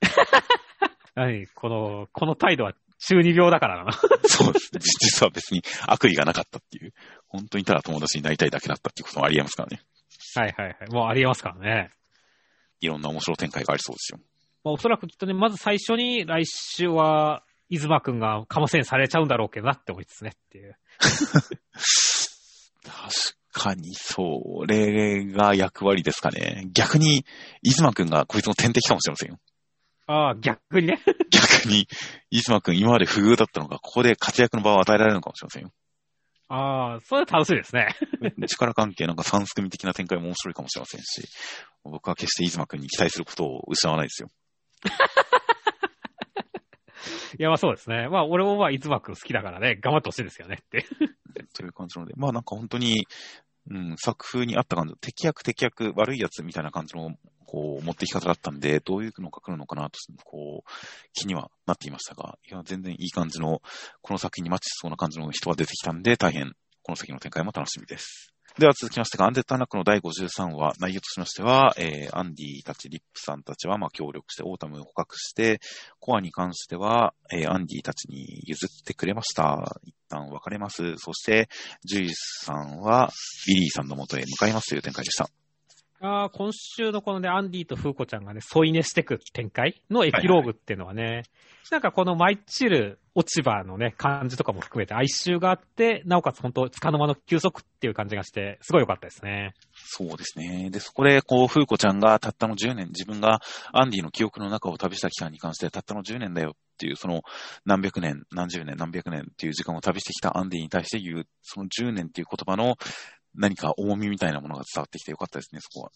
はい、この、この態度は中二病だからな。そうです。実は別に悪意がなかったっていう、本当にただ友達になりたいだけだったっていうこともありえますからね。はいはいはい。もうありえますからね。いろんな面白い展開がありそうですよ。まあ、おそらくきっとね、まず最初に来週は、伊妻くんがカモセンされちゃうんだろうけどなって思いつつねっていう。確かに、それが役割ですかね。逆に、伊妻くんがこいつの天敵かもしれませんよ。ああ、逆にね。逆に、伊妻くん今まで不遇だったのが、ここで活躍の場を与えられるのかもしれませんよ。ああ、それは楽しいですね。力関係なんか三す組的な展開も面白いかもしれませんし、僕は決して伊妻くんに期待することを失わないですよ。いや、まあそうですね。まあ俺もまあ伊妻くん好きだからね、頑張ってほしいですよねって。という感じなので、まあなんか本当に、うん、作風に合った感じ、敵役敵役悪いやつみたいな感じの、こう、持ってき方だったんで、どういうのが来るのかなと、こう、気にはなっていましたが、いや、全然いい感じの、この作品にマッチしそうな感じの人が出てきたんで、大変、この先の展開も楽しみです。では続きましてが、アンデッドアンラックの第53話、内容としましては、えー、アンディたち、リップさんたちは、まあ、協力して、オータムを捕獲して、コアに関しては、えー、アンディたちに譲ってくれました。一旦別れます。そして、ジュイスさんは、ビリーさんの元へ向かいますという展開でした。ああ、今週のこのね、アンディとフーコちゃんがね、添い寝してく展開のエピローグっていうのはね、なんかこのマイチル落ち葉のね、感じとかも含めて哀愁があって、なおかつ本当、つかの間の休息っていう感じがして、すごい良かったですね。そうですね。で、そこで、こう、フーコちゃんがたったの10年、自分がアンディの記憶の中を旅した期間に関して、たったの10年だよっていう、その、何百年、何十年、何百年っていう時間を旅してきたアンディに対して言う、その10年っていう言葉の、何か重みみたいなものが伝わってきてよかったですね、そこは。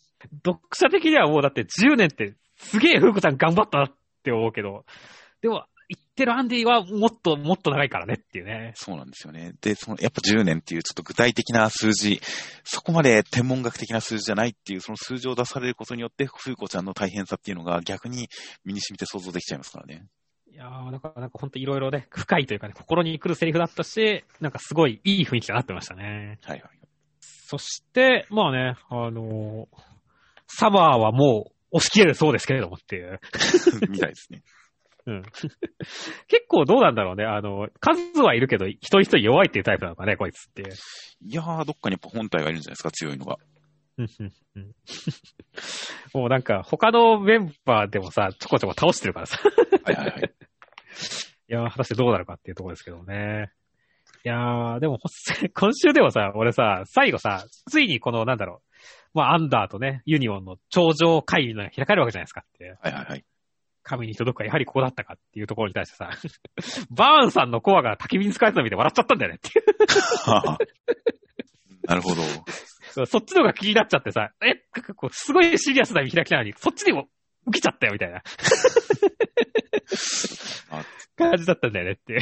読者的にはもうだって10年ってすげえフーコちゃん頑張ったなって思うけど、でも、言ってるアンディはもっともっと長いからねっていうね。そうなんですよね。で、その、やっぱ10年っていうちょっと具体的な数字、そこまで天文学的な数字じゃないっていう、その数字を出されることによって、フーコちゃんの大変さっていうのが逆に身に染みて想像できちゃいますからね。いやー、なんか、なんか本当いろいろね、深いというかね、心に来るセリフだったし、なんかすごいいい雰囲気がなってましたね。はいはい。そして、まあね、あのーサマーはもう押し切れるそうですけれどもっていう。みたいですね。うん。結構どうなんだろうね。あの、数はいるけど、一人一人弱いっていうタイプなのかね、こいつっていやー、どっかにやっぱ本体がいるんじゃないですか、強いのが。もうなんか、他のメンバーでもさ、ちょこちょこ倒してるからさ。はいはいはい。いやー、果たしてどうなるかっていうところですけどね。いやー、でも、ほ 今週でもさ、俺さ、最後さ、ついにこの、なんだろう、まあ、アンダーとね、ユニオンの頂上会議が開かれるわけじゃないですかって。はいはいはい。神に届くか、やはりここだったかっていうところに対してさ、バーンさんのコアが焚き火に使われたの見て笑っちゃったんだよねっていう。なるほど。そっちの方が気になっちゃってさ、え、すごいシリアスな見開きなのに、そっちにも受けちゃったよみたいな あ感じだったんだよねっていう。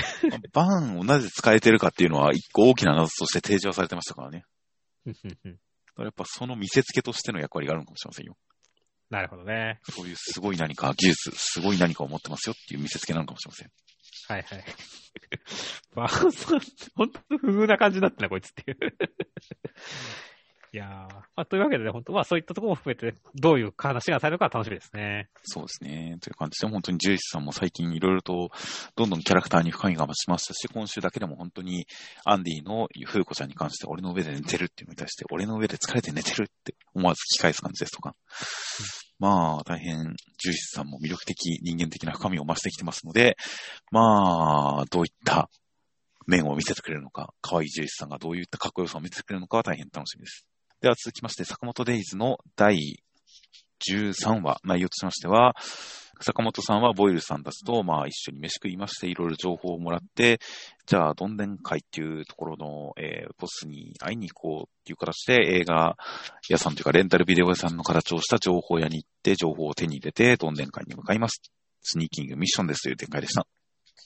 バーンをなぜ使えてるかっていうのは一個大きな謎として提示はされてましたからね。やっぱその見せつけとしての役割があるのかもしれませんよ。なるほどね。そういうすごい何か技術、すごい何かを持ってますよっていう見せつけなのかもしれません。はいはい。バーンさん、ほんと不遇な感じだったな、こいつっていう。いやー、まあ、というわけでね、本当まあそういったところも含めて、どういう話がされるか楽しみですね。そうですね。という感じで、本当にジュイスさんも最近いろいろと、どんどんキャラクターに深みが増しましたし、今週だけでも本当に、アンディのフーコちゃんに関して、俺の上で寝てるっていうのに対して、俺の上で疲れて寝てるって思わず聞き返す感じですとか。まあ、大変、ジュイスさんも魅力的、人間的な深みを増してきてますので、まあ、どういった面を見せてくれるのか、可愛いジュイスさんがどういったかっこよさを見せてくれるのかは大変楽しみです。では続きまして、坂本デイズの第13話、内容としましては、坂本さんはボイルさんたちと、まあ、一緒に飯食いまして、いろいろ情報をもらって、じゃあ、どんでん会っていうところの、えー、ボスに会いに行こうっていう形で、映画屋さんというか、レンタルビデオ屋さんの形をした情報屋に行って、情報を手に入れて、どんでん会に向かいます。スニーキングミッションですという展開でした。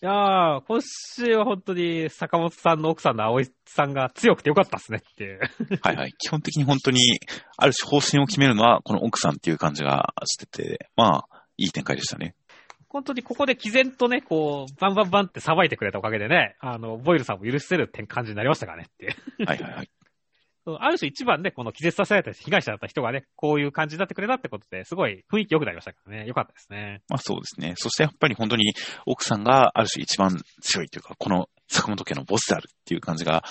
いやー、今週は本当に坂本さんの奥さんの葵さんが強くてよかったっすねっていう。はいはい。基本的に本当に、ある種方針を決めるのは、この奥さんっていう感じがしてて、まあ、いい展開でしたね。本当にここで毅然とね、こう、バンバンバンってさばいてくれたおかげでね、あの、ボイルさんも許せるって感じになりましたからねっていう。はいはいはい。ある種一番ね、この気絶させられた被害者だった人がね、こういう感じになってくれたってことで、すごい雰囲気良くなりましたからね。良かったですね。まあそうですね。そしてやっぱり本当に奥さんがある種一番強いというか、この坂本家のボスであるっていう感じが、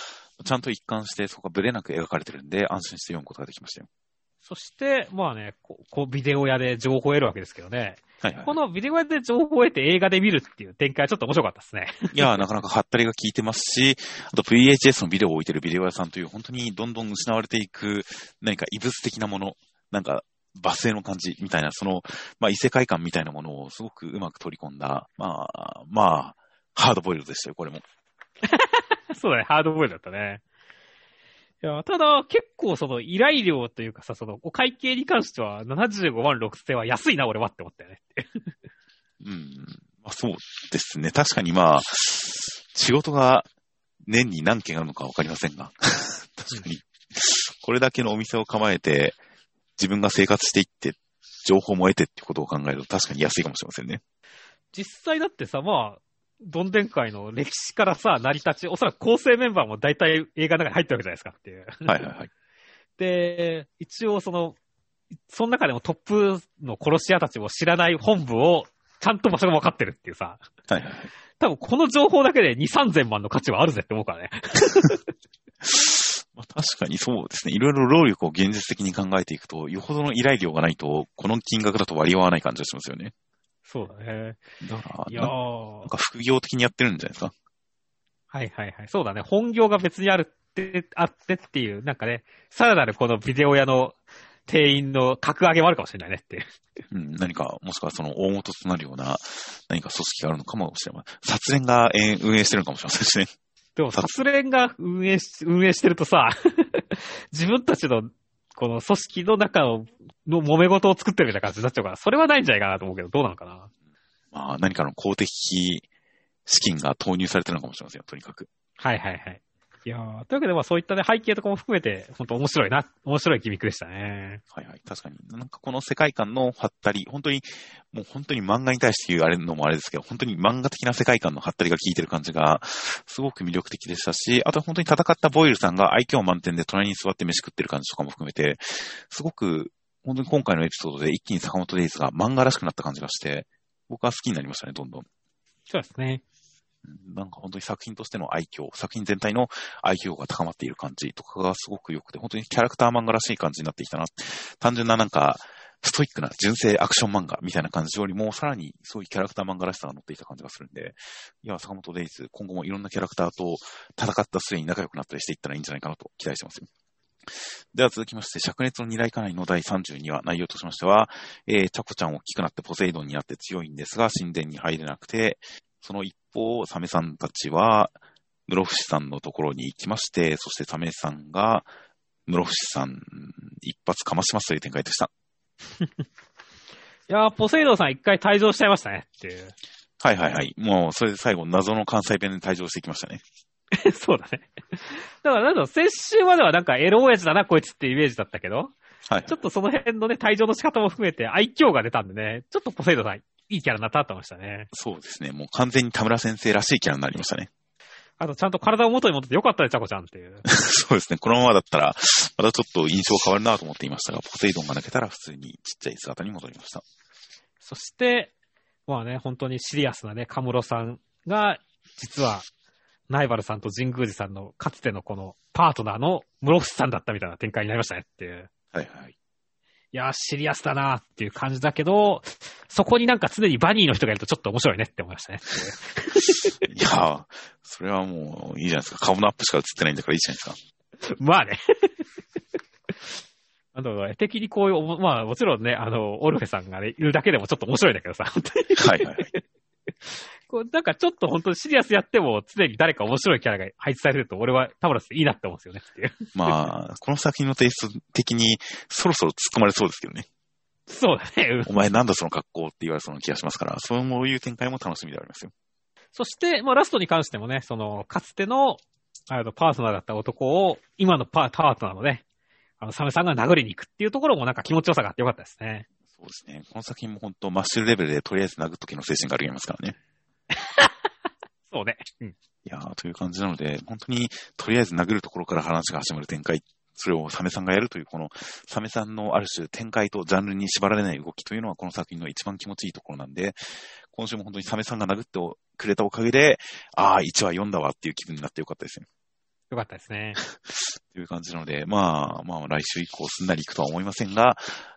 ちゃんと一貫してそこがブレなく描かれてるんで、安心して読むことができましたよ。そして、まあね、こう、ビデオ屋で情報を得るわけですけどね。はいはい、このビデオ屋で情報を得て映画で見るっていう展開はちょっと面白かったですね。いや なかなかハったりが効いてますし、あと VHS のビデオを置いてるビデオ屋さんという本当にどんどん失われていく何か異物的なもの、なんか罵声の感じみたいな、その、まあ異世界観みたいなものをすごくうまく取り込んだ、まあ、まあ、ハードボイルドでしたよ、これも。そうだね、ハードボイルドだったね。いや、ただ、結構その依頼料というかさ、そのお会計に関しては75万6千は安いな、俺はって思ったよね。うん。まあそうですね。確かにまあ、仕事が年に何件あるのかわかりませんが。確かに。これだけのお店を構えて、自分が生活していって、情報も得てってことを考えると確かに安いかもしれませんね。実際だってさ、まあ、どんでん会の歴史からさ、成り立ち、おそらく構成メンバーも大体映画の中に入ってるわけじゃないですかっていう。はいはいはい。で、一応その、その中でもトップの殺し屋たちを知らない本部を、ちゃんと場所が分かってるっていうさ。はいはい。多分この情報だけで2、3000万の価値はあるぜって思うからね。まあ、確かにそうですね。いろいろ労力を現実的に考えていくと、よほどの依頼量がないと、この金額だと割り合わない感じがしますよね。そうだね。だから、いやなんか副業的にやってるんじゃないですか。はいはいはい。そうだね。本業が別にあるって、あってっていう、なんかね、さらなるこのビデオ屋の店員の格上げもあるかもしれないねっていう。うん、何か、もしくはその大元となるような何か組織があるのかもしれない。殺連が運営してるのかもしれませんしね。でも、殺連が運営し、運営してるとさ、自分たちのこの組織の中の揉め事を作ってるみたいな感じになっちゃうから、それはないんじゃないかなと思うけど、どうなのかな。まあ、何かの公的資金が投入されてるのかもしれませんよ、とにかく。はいはいはい。いやー、というわけで、まあそういったね、背景とかも含めて、本当面白いな、面白いギミックでしたね。はいはい、確かに。なんかこの世界観のハったり、本当に、もう本当に漫画に対して言われるのもあれですけど、本当に漫画的な世界観のハったりが効いてる感じが、すごく魅力的でしたし、あと本当に戦ったボイルさんが愛嬌満点で隣に座って飯食ってる感じとかも含めて、すごく、本当に今回のエピソードで一気に坂本デイズが漫画らしくなった感じがして、僕は好きになりましたね、どんどん。そうですね。なんか本当に作品としての愛嬌、作品全体の愛嬌が高まっている感じとかがすごく良くて、本当にキャラクター漫画らしい感じになってきたな。単純ななんか、ストイックな純正アクション漫画みたいな感じよりも、さらにそういうキャラクター漫画らしさが乗っていた感じがするんで、いや、坂本デイズ、今後もいろんなキャラクターと戦った末に仲良くなったりしていったらいいんじゃないかなと期待してますよ。では続きまして、灼熱の二大家内の第32話、内容としましては、えー、チャコちゃん大きくなってポセイドンになって強いんですが、神殿に入れなくて、その一方、サメさんたちは、室伏さんのところに行きまして、そしてサメさんが、室伏さん、一発かましますという展開でした。いやー、ポセイドンさん一回退場しちゃいましたねっていう。はいはいはい。もう、それで最後、謎の関西弁で退場してきましたね。そうだね。だから、なんだろう、先週まではなんかエロ親父だな、こいつってイメージだったけど、はい、ちょっとその辺のね、退場の仕方も含めて愛嬌が出たんでね、ちょっとポセイドンさんいいキャラになったってましたね。そうですね。もう完全に田村先生らしいキャラになりましたね。あとちゃんと体を元に戻ってよかったね、チャコちゃんっていう。そうですね。このままだったら、またちょっと印象変わるなと思っていましたが、ポセイドンが抜けたら普通にちっちゃい姿に戻りました。そして、まあね、本当にシリアスなね、カムロさんが、実は、ナイバルさんと神宮寺さんのかつてのこのパートナーの室伏さんだったみたいな展開になりましたねっていう。はいはい。いやー、シリアスだなーっていう感じだけど、そこになんか常にバニーの人がいるとちょっと面白いねって思いましたね いやー、それはもういいじゃないですか。顔のアップしか映ってないんだからいいじゃないですか。まあね。あの、絵的にこういう、まあもちろんね、あの、オルフェさんがね、いるだけでもちょっと面白いんだけどさ、本当に。はいはいはい。こうなんかちょっと本当にシリアスやっても常に誰か面白いキャラが配置されると俺はタムラスいいなって思うんですよねっていう。まあ、この作品のテイスト的にそろそろ突っ込まれそうですけどね。そうだね。うんお前なんだその格好って言われそうな気がしますから、そういう展開も楽しみでありますよ。そして、まあラストに関してもね、その、かつての、あの、パートナーだった男を、今のパパートナーのね、あの、サメさんが殴りに行くっていうところもなんか気持ちよさがあってよかったですね。そうですね。この作品も本当マッシュルレベルでとりあえず殴っときの精神がありますからね。そうね。うん。いやー、という感じなので、本当にとりあえず殴るところから話が始まる展開、それをサメさんがやるという、このサメさんのある種展開とジャンルに縛られない動きというのはこの作品の一番気持ちいいところなんで、今週も本当にサメさんが殴ってくれたおかげで、ああ、1話読んだわっていう気分になってよかったですね。よかったですね。という感じなので、まあ、まあ、来週以降すんなりいくとは思いませんが、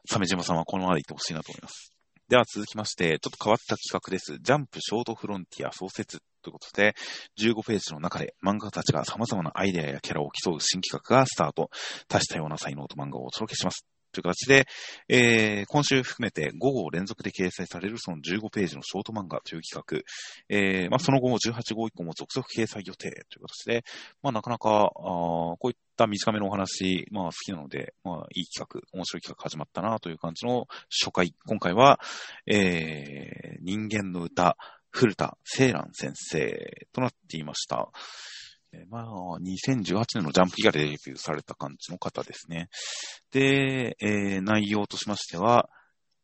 鮫島さんはこのままでいってほしいなと思います。では続きまして、ちょっと変わった企画です。ジャンプショートフロンティア創設ということで、15ページの中で漫画家たちが様々なアイデアやキャラを競う新企画がスタート。多種多様な才能と漫画をお届けします。という形で、えー、今週含めて5号連続で掲載されるその15ページのショート漫画という企画、えー、まあその後も18号以降も続々掲載予定という形で、まあなかなか、あこういった短めのお話、まあ好きなので、まあいい企画、面白い企画始まったなという感じの初回。今回は、えー、人間の歌、古田聖蘭先生となっていました。えまあ、2018年のジャンプギガでデビューされた感じの方ですね。で、えー内容としましては、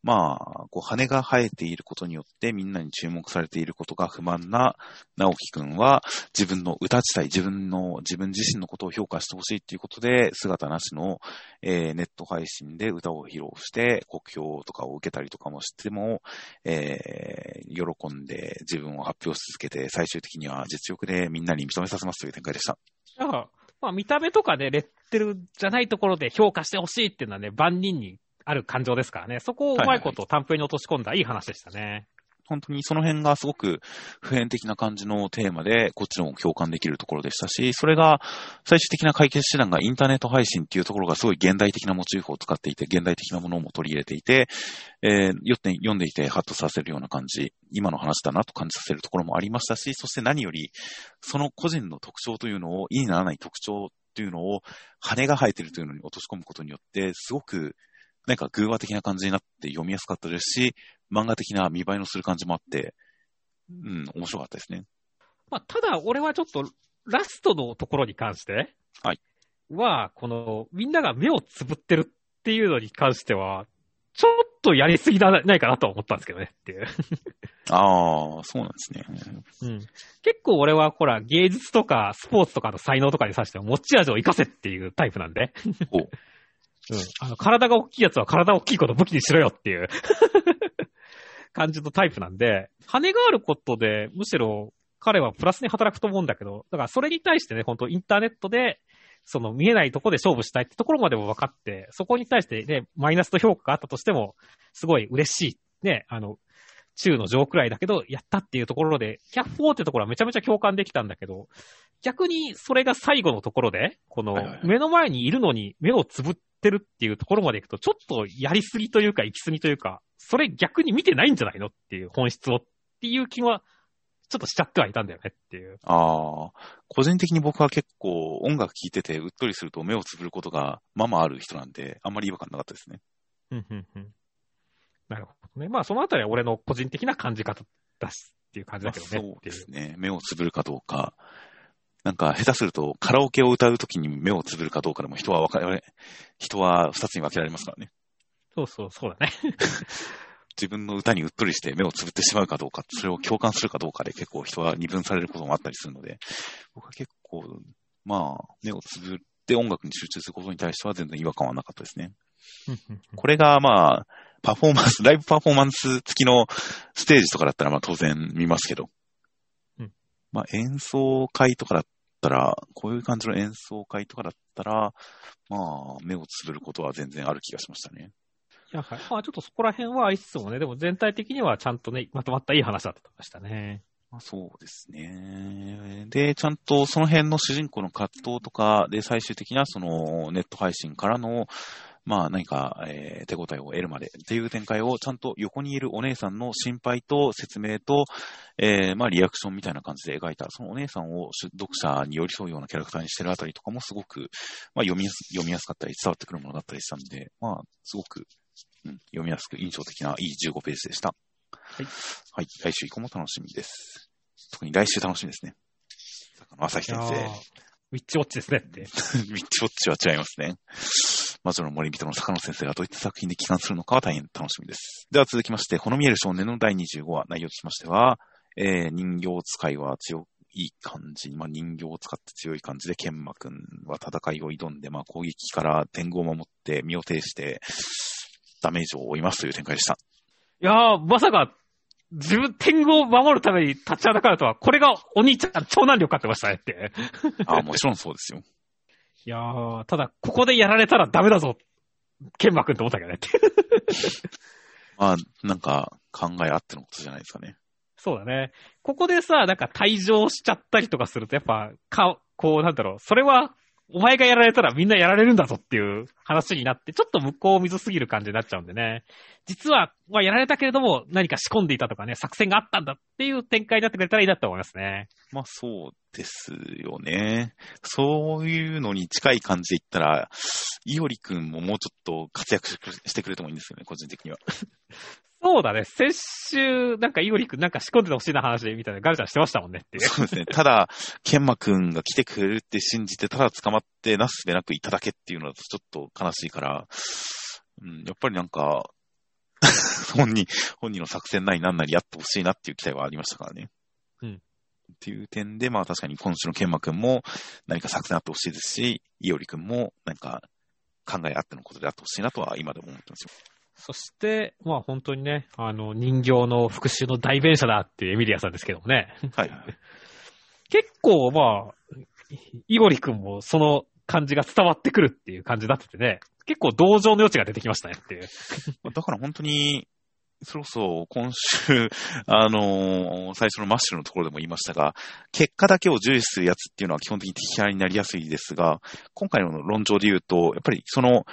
まあ、こう、羽が生えていることによってみんなに注目されていることが不満な直樹くんは、自分の歌自体、自分の、自分自身のことを評価してほしいっていうことで、姿なしの、えーネット配信で歌を披露して、国評とかを受けたりとかもしても、えー喜んで自分を発表し続けて、最終的には実力でみんなに認めさせますという展開でした。だから、まあ見た目とかでレッテルじゃないところで評価してほしいっていうのはね、万人にある感情ですからね。そこをうまいこと短編に落とし込んだいい話でしたね。本当にその辺がすごく普遍的な感じのテーマで、こっちのも共感できるところでしたし、それが最終的な解決手段がインターネット配信っていうところがすごい現代的なモチーフを使っていて、現代的なものも取り入れていて、えーよって読んでいてハッとさせるような感じ、今の話だなと感じさせるところもありましたし、そして何より、その個人の特徴というのを、意にならない特徴というのを、羽が生えているというのに落とし込むことによって、すごく、なんか偶話的な感じになって読みやすかったですし、漫画的な見栄えのする感じもあって、うん、面白かったですね。まあ、ただ俺はちょっとラストのところに関して、はい。は、この、みんなが目をつぶってるっていうのに関しては、ちょっとやりすぎなないかなと思ったんですけどねっていう。ああ、そうなんですね。うん。結構俺は、ほら、芸術とかスポーツとかの才能とかに関しては持ち味を活かせっていうタイプなんで。ほううん。あの、体が大きいやつは体大きいこと武器にしろよっていう 感じのタイプなんで、羽があることで、むしろ彼はプラスに働くと思うんだけど、だからそれに対してね、本当インターネットで、その見えないところで勝負したいってところまでも分かって、そこに対してね、マイナスと評価があったとしても、すごい嬉しい。ね、あの、中の上くらいだけど、やったっていうところで、キャッフォーってところはめちゃめちゃ共感できたんだけど、逆にそれが最後のところで、この目の前にいるのに目をつぶってるっていうところまでいくと、ちょっとやりすぎというか、行き過ぎというか、それ逆に見てないんじゃないのっていう本質をっていう気は、ちょっとしちゃってはいたんだよねっていう。ああ、個人的に僕は結構音楽聴いててうっとりすると目をつぶることがまあまあある人なんで、あんまり違和感なかったですね。うんうんうんなるほどね。まあそのあたりは俺の個人的な感じ方だしっていう感じまあだけどね。そうですね。目をつぶるかどうか。なんか下手するとカラオケを歌うときに目をつぶるかどうかでも人は分かれ、人は二つに分けられますからね。そうそう、そうだね。自分の歌にうっとりして目をつぶってしまうかどうか、それを共感するかどうかで結構人は二分されることもあったりするので、僕は結構、まあ、目をつぶって音楽に集中することに対しては全然違和感はなかったですね。これがまあ、パフォーマンス、ライブパフォーマンス付きのステージとかだったらまあ当然見ますけど、うんまあ演奏会とかだったら、こういう感じの演奏会とかだったら、まあ、目をつぶることは全然ある気がしましたね。いや、はい。まあちょっとそこら辺はありつつもね、でも全体的にはちゃんとね、まとまったいい話だったましたね。まあ、そうですね。で、ちゃんとその辺の主人公の葛藤とか、で、最終的なそのネット配信からの、まあ何か、えー手応えを得るまでっていう展開をちゃんと横にいるお姉さんの心配と説明と、えーまあリアクションみたいな感じで描いた、そのお姉さんを読者に寄り添うようなキャラクターにしてるあたりとかもすごく、まあ読みやす読みやすかったり伝わってくるものだったりしたんで、まあすごく、うん、読みやすく印象的ないい15ページでした。はい。はい。来週以降も楽しみです。特に来週楽しみですね。朝日先生。ウィッチウォッチですねって。ミッチウォッチは違いますね。魔女の森人の坂野先生がどういった作品で帰還するのかは大変楽しみです。では続きまして、この見える少年の第25話、内容としましては、えー、人形使いは強い感じに、まあ、人形を使って強い感じで、剣馬くんは戦いを挑んで、まあ、攻撃から天狗を守って身を挺して、ダメージを負いますという展開でした。いやー、まさか、自分、天狗を守るために立ちはだかるとは、これがお兄ちゃん、長男力かってましたねって。あもちろんそうですよ。いやー、ただ、ここでやられたらダメだぞ、ケンマくんって思ったけどね。まあ、なんか、考えあってのことじゃないですかね。そうだね。ここでさ、なんか退場しちゃったりとかすると、やっぱ、か、こう、なんだろう、それは、お前がやられたらみんなやられるんだぞっていう話になって、ちょっと向こう水すぎる感じになっちゃうんでね。実は、まあ、やられたけれども、何か仕込んでいたとかね、作戦があったんだっていう展開になってくれたらいいなと思いますね。まあそうですよね。そういうのに近い感じで言ったら、いおりくんももうちょっと活躍してくれてもいいんですよね、個人的には。そうだね。先週、なんか、イオリ君なんか仕込んでてほしいな話みたいなガルちゃんしてましたもんねっていう。そうですね。ただ、ケンマくんが来てくれるって信じて、ただ捕まってなすすべなくいただけっていうのだとちょっと悲しいから、うん、やっぱりなんか、本人、本人の作戦なりなんなりやってほしいなっていう期待はありましたからね。うん。っていう点で、まあ確かに今週のケンマくんも何か作戦あってほしいですし、イオリくんも何か考えあってのことであってほしいなとは今でも思ってますよ。そして、まあ本当にね、あの、人形の復讐の代弁者だっていうエミリアさんですけどもね。はいはい。結構、まあ、イゴリ君もその感じが伝わってくるっていう感じになっててね。結構同情の余地が出てきましたねっていう。だから本当に、それこそ今週、あのー最初のマッシュルのところでも言いましたが、結果だけを重視するやつっていうのは基本的に敵キャラになりやすいですが、今回の論調で言うと、やっぱりその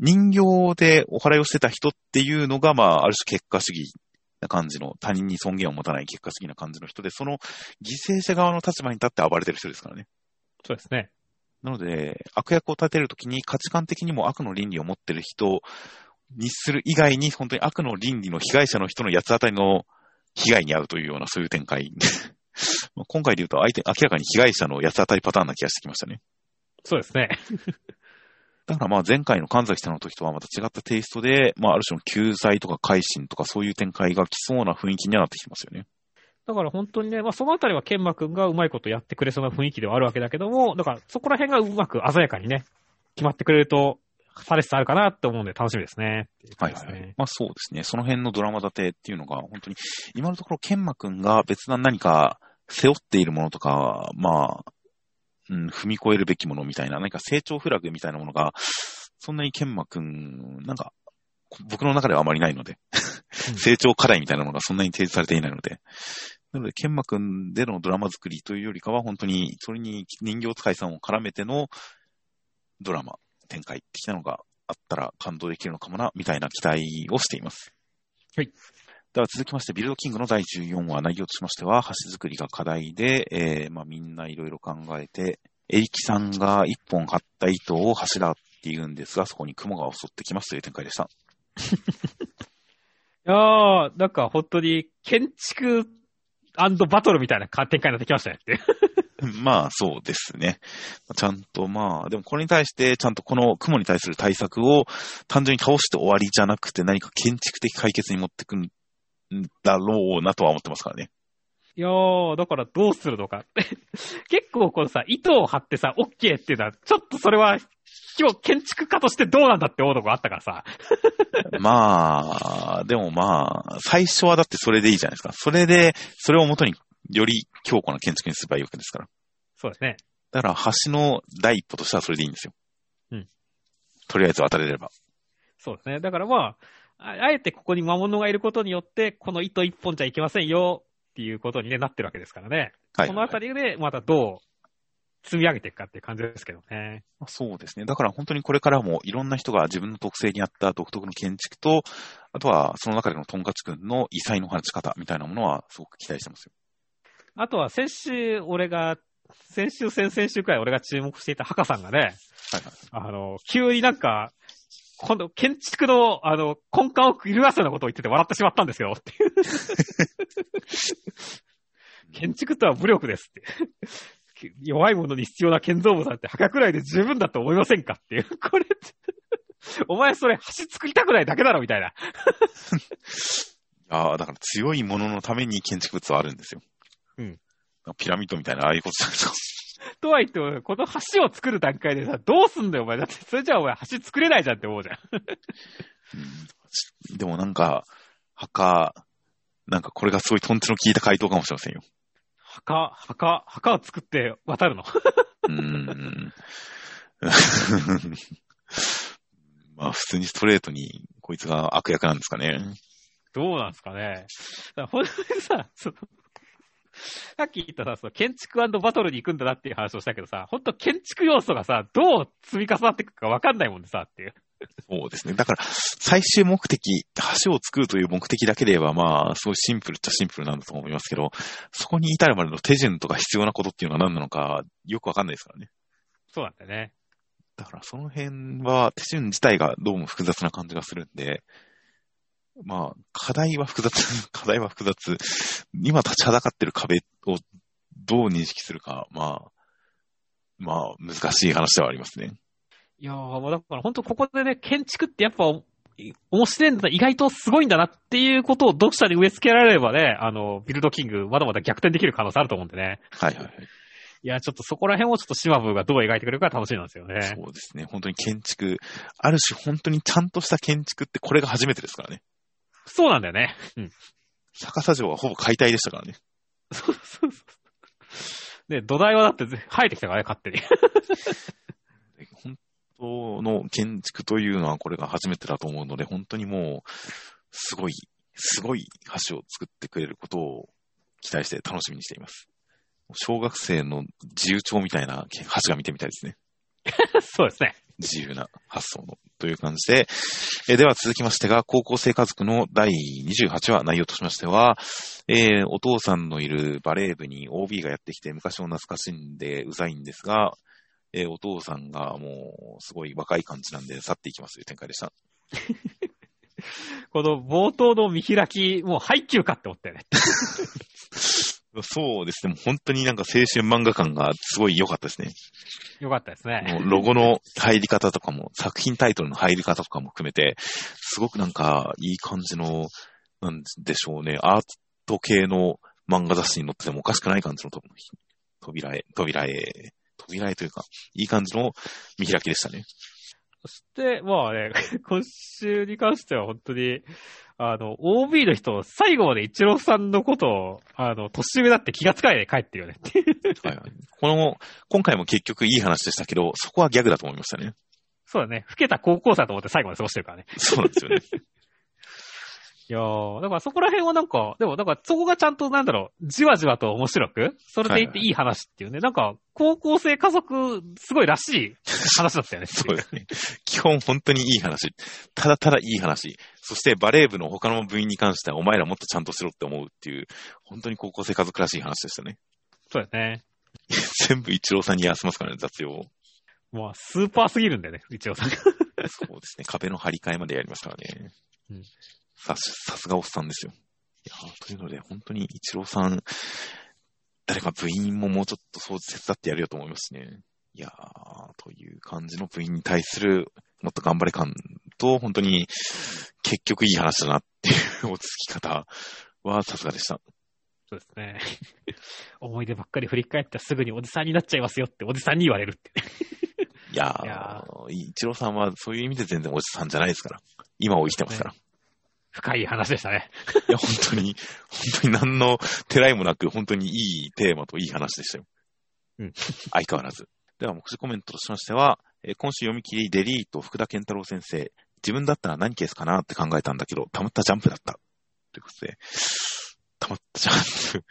人形でお祓いをしてた人っていうのが、まあ、ある種結果主義な感じの、他人に尊厳を持たない結果主義な感じの人で、その犠牲者側の立場に立って暴れてる人ですからね。そうですね。なので、悪役を立てるときに価値観的にも悪の倫理を持ってる人にする以外に、本当に悪の倫理の被害者の人の八つ当たりの被害に遭うというような、そういう展開。まあ今回で言うと、相手、明らかに被害者の八つ当たりパターンな気がしてきましたね。そうですね。だからまあ前回の神崎さんの時とはまた違ったテイストで、まあある種の救済とか改心とかそういう展開が来そうな雰囲気にはなってきてますよね。だから本当にね、まあそのあたりはケンマ君がうまいことやってくれそうな雰囲気ではあるわけだけども、だからそこら辺がうまく鮮やかにね、決まってくれると、されつつあるかなって思うんで楽しみですね。はいはい。まあそうですね。その辺のドラマ立てっていうのが、本当に、今のところ、ケンマくんが別な何か背負っているものとか、まあ、うん、踏み越えるべきものみたいな、何か成長フラグみたいなものが、そんなにケンマくん、なんか、僕の中ではあまりないので、うん成長課題みたいなのがそんなに提示されていないので、なので、ケンマくんでのドラマ作りというよりかは、本当に、それに人形使いさんを絡めてのドラマ、展開的なのがあったら感動できるのかもな、みたいな期待をしています。はい。では続きまして、ビルドキングの第14話、内容としましては、橋作りが課題で、えー、まあみんないろいろ考えて、エリキさんが一本張った糸を柱って言うんですが、そこに雲が襲ってきますという展開でした。いやー、なんか本当に建築バトルみたいな展開になってきましたねって。まあ、そうですね。ちゃんとまあ、でもこれに対して、ちゃんとこの雲に対する対策を単純に倒して終わりじゃなくて何か建築的解決に持ってくんだろうなとは思ってますからね。いやー、だからどうするのか。結構このさ、糸を張ってさ、OK っていうのは、ちょっとそれは、今日建築家としてどうなんだって思うとこあったからさ。まあ、でもまあ、最初はだってそれでいいじゃないですか。それで、それをもとにより強固な建築にすればいいわけですから。そうですね。だから橋の第一歩としてはそれでいいんですよ。うん。とりあえず渡れれば。そうですね。だからまあ、ああえてここに魔物がいることによって、この糸一本じゃいけませんよっていうことに、ね、なってるわけですからね。はい。このあたりでまたどう積み上げていくかっていう感じですけどね。そうですね。だから本当にこれからもいろんな人が自分の特性に合った独特の建築と、あとはその中でのトンカチ君の異彩の放ち方みたいなものはすごく期待してますよ。あとは先週俺が、先週、先々週くらい俺が注目していたハカさんがね、はいはい。あの、急になんか、今度、建築の、あの、根幹を揺るがすようなことを言ってて笑ってしまったんですよ、っていう。建築とは武力ですって。弱い者に必要な建造物なんて墓くらいで十分だと思いませんかっていう。これお前それ橋作りたくないだけだろ、みたいな。ああ、だから強いもののために建築物はあるんですよ。うん。ピラミッドみたいな、ああいうことじゃないですか。とは言っても、この橋を作る段階でさ、どうすんだよ、お前。だって、それじゃあお前橋作れないじゃんって思うじゃん。うん、でもなんか、墓、なんかこれがすごいトンチの効いた回答かもしれませんよ。墓、墓、墓を作って渡るの？うーん。まあ普通にストレートにこいつが悪役なんですかね。どうなんですかね。だから本当にさ、その、さっき言ったさ、その建築バトルに行くんだなっていう話をしたけどさ、本当建築要素がさ、どう積み重なっていくかわかんないもんでさ、っていう。そうですね。だから、最終目的、橋を作るという目的だけで言えば、まあ、すごいシンプルっちゃシンプルなんだと思いますけど、そこに至るまでの手順とか必要なことっていうのは何なのか、よくわかんないですからね。そうなんだよね。だから、その辺は、手順自体がどうも複雑な感じがするんで、まあ、課題は複雑、課題は複雑。今立ちはだかってる壁をどう認識するか、まあ、まあ、難しい話ではありますね。いやー、もうだから本当ここでね、建築ってやっぱ、面白いんだ、意外とすごいんだなっていうことを読者に植え付けられればね、あの、ビルドキング、まだまだ逆転できる可能性あると思うんでね。はいはいはい。いや、ちょっとそこら辺をちょっとシマブーがどう描いてくれるか楽しみなんですよね。そうですね。本当に建築、ある種本当にちゃんとした建築ってこれが初めてですからね。そうなんだよね。うん。逆さ城はほぼ解体でしたからね。そうそうそう。ね、土台はだって生えてきたからね、勝手に。本当の建築というのはこれが初めてだと思うので、本当にもう、すごい、すごい橋を作ってくれることを期待して楽しみにしています。小学生の自由帳みたいな橋が見てみたいですね。そうですね。自由な発想のという感じで、えーでは続きましてが、高校生家族の第28話内容としましては、えーお父さんのいるバレー部に OB がやってきて昔を懐かしんでうざいんですが、えーお父さんがもうすごい若い感じなんで去っていきますという展開でした。この冒頭の見開き、もう配給かって思ったよね。そうですね。もう本当になんか青春漫画感がすごい良かったですね。よかったですね。ロゴの入り方とかも、作品タイトルの入り方とかも含めて、すごくなんかいい感じの、なんでしょうね、アート系の漫画雑誌に載っててもおかしくない感じのと扉絵、扉絵、扉絵というか、いい感じの見開きでしたね。そして、まあね、今週に関しては本当に、あの、OB の人、最後まで一郎さんのことを、あの、年上だって気がつかないで帰ってるよねっていう。はいはい、この、今回も結局いい話でしたけど、そこはギャグだと思いましたね。そうだね。老けた高校生だと思って最後まで過ごしてるからね。そうなんですよね。いやー、だからそこら辺はなんか、でもなんかそこがちゃんとなんだろう、じわじわと面白く、それでいていい話っていうね、なんか、高校生家族、すごいらしい話だったよね。そうですね。基本本当にいい話。ただただいい話。そしてバレー部の他の部員に関してはお前らもっとちゃんとしろって思うっていう、本当に高校生家族らしい話でしたね。そうだね。全部一郎さんにやらせますからね、雑用を。まあ、スーパーすぎるんだよね、一応さんが。そうですね。壁の張り替えまでやりますからね。うんさ、さすがおっさんですよ。いやーというので、本当に一郎さん、誰か部員ももうちょっと掃除手伝ってやるよと思いますしね。いやー、という感じの部員に対する、もっと頑張れ感と、本当に、結局いい話だなっていう落ち着き方はさすがでした。そうですね。思い出ばっかり振り返ったらすぐにおじさんになっちゃいますよって、おじさんに言われるって。いやー、いや一郎さんはそういう意味で全然おじさんじゃないですから。今を生きてますから。深い話でしたね。いや、本当に、本当に何のてらいもなく、本当にいいテーマといい話でしたよ。うん。相変わらず。では、目次コメントとしましては、えー今週読み切りデリート福田健太郎先生、自分だったら何ケースかなって考えたんだけど、たまったジャンプだった。ということで、たまったジャンプ、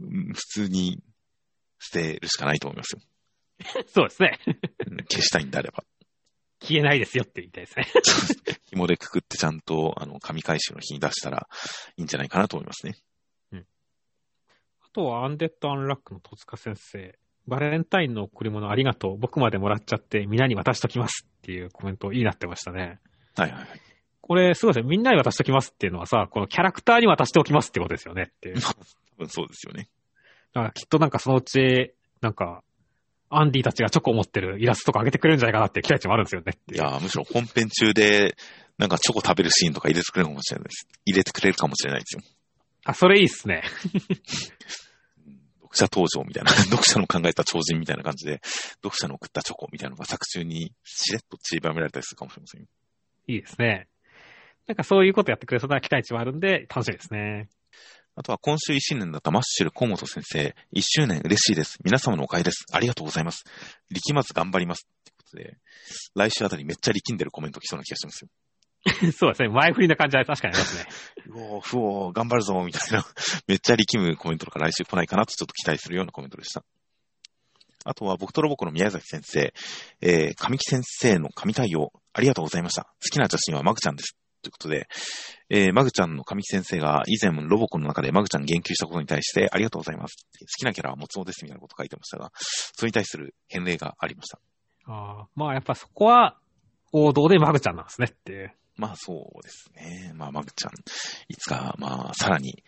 うん普通に捨てるしかないと思いますよ。そうですね。うん消したいんであれば。消えないですよって言いたい ですね。紐でくくってちゃんと、あの、紙回収の日に出したらいいんじゃないかなと思いますね。あとは、アンデッド・アンラックの戸塚先生。バレンタインの贈り物ありがとう。僕までもらっちゃって、みんなに渡しときますっていうコメントいいなってましたね。はいはいはい。これ、すごいですね。みんなに渡しときますっていうのはさ、このキャラクターに渡しておきますってことですよねっていう。多分そうですよね。だからきっとなんかそのうち、なんか、アンディたちがチョコを持ってるイラストとか上げてくれるんじゃないかなっていう期待値もあるんですよねいやー、むしろ本編中で、なんかチョコ食べるシーンとか入れてくれるかもしれないです。入れてくれるかもしれないですよ。あ、それいいっすね。読者登場みたいな、読者の考えた超人みたいな感じで、読者の送ったチョコみたいなのが作中にしれっと散りばめられたりするかもしれませんよ。いいですね。なんかそういうことやってくれそうな期待値もあるんで、楽しみですね。あとは今週1周年だったマッシュル河本先生、1周年嬉しいです。皆様のおかげです。ありがとうございます。力まず頑張ります。ってことで、来週あたりめっちゃ力んでるコメント来そうな気がしてますよ。そうですね。前振りな感じは確かにありますね。うおー、ふおー、頑張るぞ、みたいな、めっちゃ力むコメントとか来週来ないかなとちょっと期待するようなコメントでした。あとは、僕とロボコの宮崎先生、えー、神木先生の神対応、ありがとうございました。好きな写真はマグちゃんです。ということで、えー、マグちゃんの神木先生が以前ロボコンの中でマグちゃんに言及したことに対してありがとうございます。好きなキャラはモツオですみたいなこと書いてましたが、それに対する返礼がありました。あーまあやっぱそこは王道でマグちゃんなんですねっていう。まあそうですね。まあマグちゃん、いつか、まあさらに、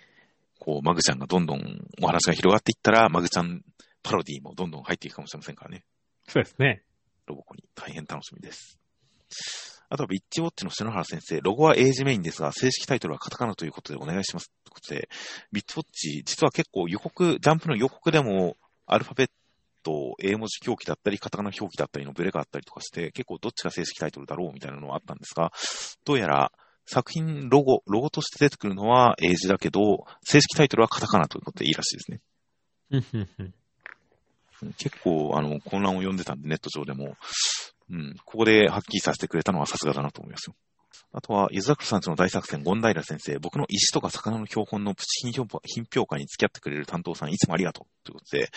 こう、マグちゃんがどんどんお話が広がっていったら、マグちゃんパロディもどんどん入っていくかもしれませんからね。そうですね。ロボコに大変楽しみです。あとはビッチウォッチの篠原先生、ロゴは英字メインですが、正式タイトルはカタカナということでお願いします。ということで、ビッチウォッチ、実は結構予告、ジャンプの予告でも、アルファベット、英文字表記だったり、カタカナ表記だったりのブレがあったりとかして、結構どっちが正式タイトルだろうみたいなのはあったんですが、どうやら作品ロゴ、ロゴとして出てくるのは英字だけど、正式タイトルはカタカナということでいいらしいですね。結構、あの、混乱を読んでたんで、ネット上でも。うん、ここではっきりさせてくれたのはさすがだなと思いますよ。あとは、ゆずざくさんちの大作戦、ゴンダイラ先生、僕の石とか魚の標本のプチ品評品評価に付き合ってくれる担当さん、いつもありがとう。ということで、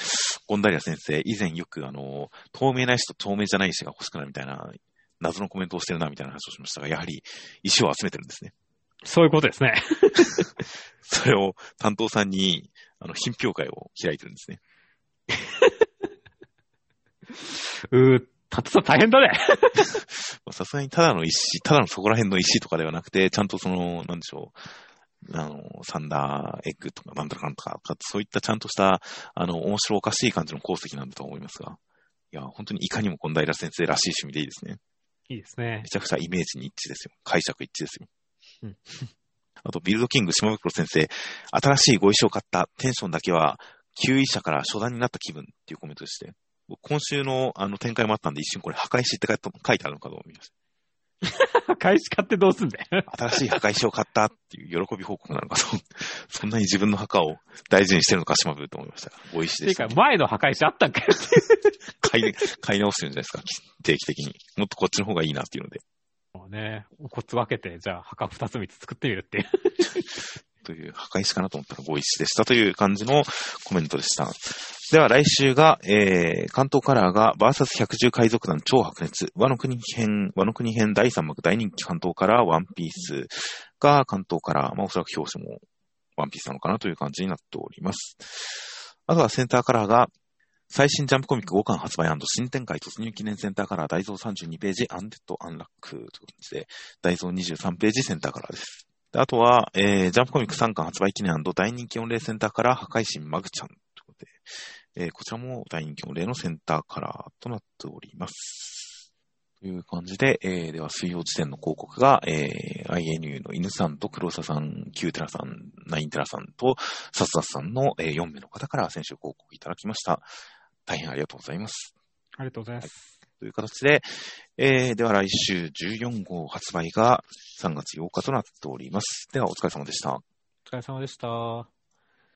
ゴンダイラ先生、以前よく、あの、透明な石と透明じゃない石が欲しくなるみたいな、謎のコメントをしてるな、みたいな話をしましたが、やはり、石を集めてるんですね。そういうことですね。それを担当さんに、あの、品評会を開いてるんですね。うー、たつさん大変だね。まあさすがにただの石、ただのそこら辺の石とかではなくて、ちゃんとその、なんでしょう、あの、サンダーエッグとか、なんとかなんとか、そういったちゃんとした、あの、面白おかしい感じの鉱石なんだと思いますが、いや、本当にいかにも権平先生らしい趣味でいいですね。いいですねめ。ちゃくちゃイメージに一致ですよ。解釈一致ですよ。うん あと、ビルドキング島袋先生、新しいご衣装を買ったテンションだけは、9位者から初段になった気分っていうコメントでして、僕今週のあの展開もあったんで一瞬これ破壊しって書いてあるのかと思いました。返し買ってどうすんだよ。新しい破壊しを買ったっていう喜び報告なのかと、そんなに自分の墓を大事にしてるのかしまぶと思いましたが。ご意志ていうか、でした、ね。前の破壊しあったんかよ。買い、買い直してるんじゃないですか。定期的に。もっとこっちの方がいいなっていうので。もうね、コツ分けて、じゃあ墓二つ三つ作ってみるっていう。という破壊しかなと思ったらご一でしたという感じのコメントでした。では来週が、えー、関東カラーがバーサス百獣海賊団超白熱、和の国編、和の国編第3幕大人気関東カラーワンピースが関東カラー、まあおそらく表紙もワンピースなのかなという感じになっております。あとはセンターカラーが、最新ジャンプコミック5巻発売新展開突入記念センターカラー大蔵32ページアンデッドアンラックということで、大蔵23ページセンターカラーです。であとは、えー、ジャンプコミック3巻発売記念大人気4例センターから破壊神マグちゃんということで、えーこちらも大人気の例のセンターカラーとなっております。という感じで、えーでは水曜時点の広告が、えー INU の犬さんと黒沢さん、キューテラさん、ナインテラさんとサスダスさんの、え4名の方から先週広告いただきました。大変ありがとうございます。ありがとうございます。という形で、えーでは来週14号発売が3月8日となっております。ではお疲れ様でした。お疲れ様でした。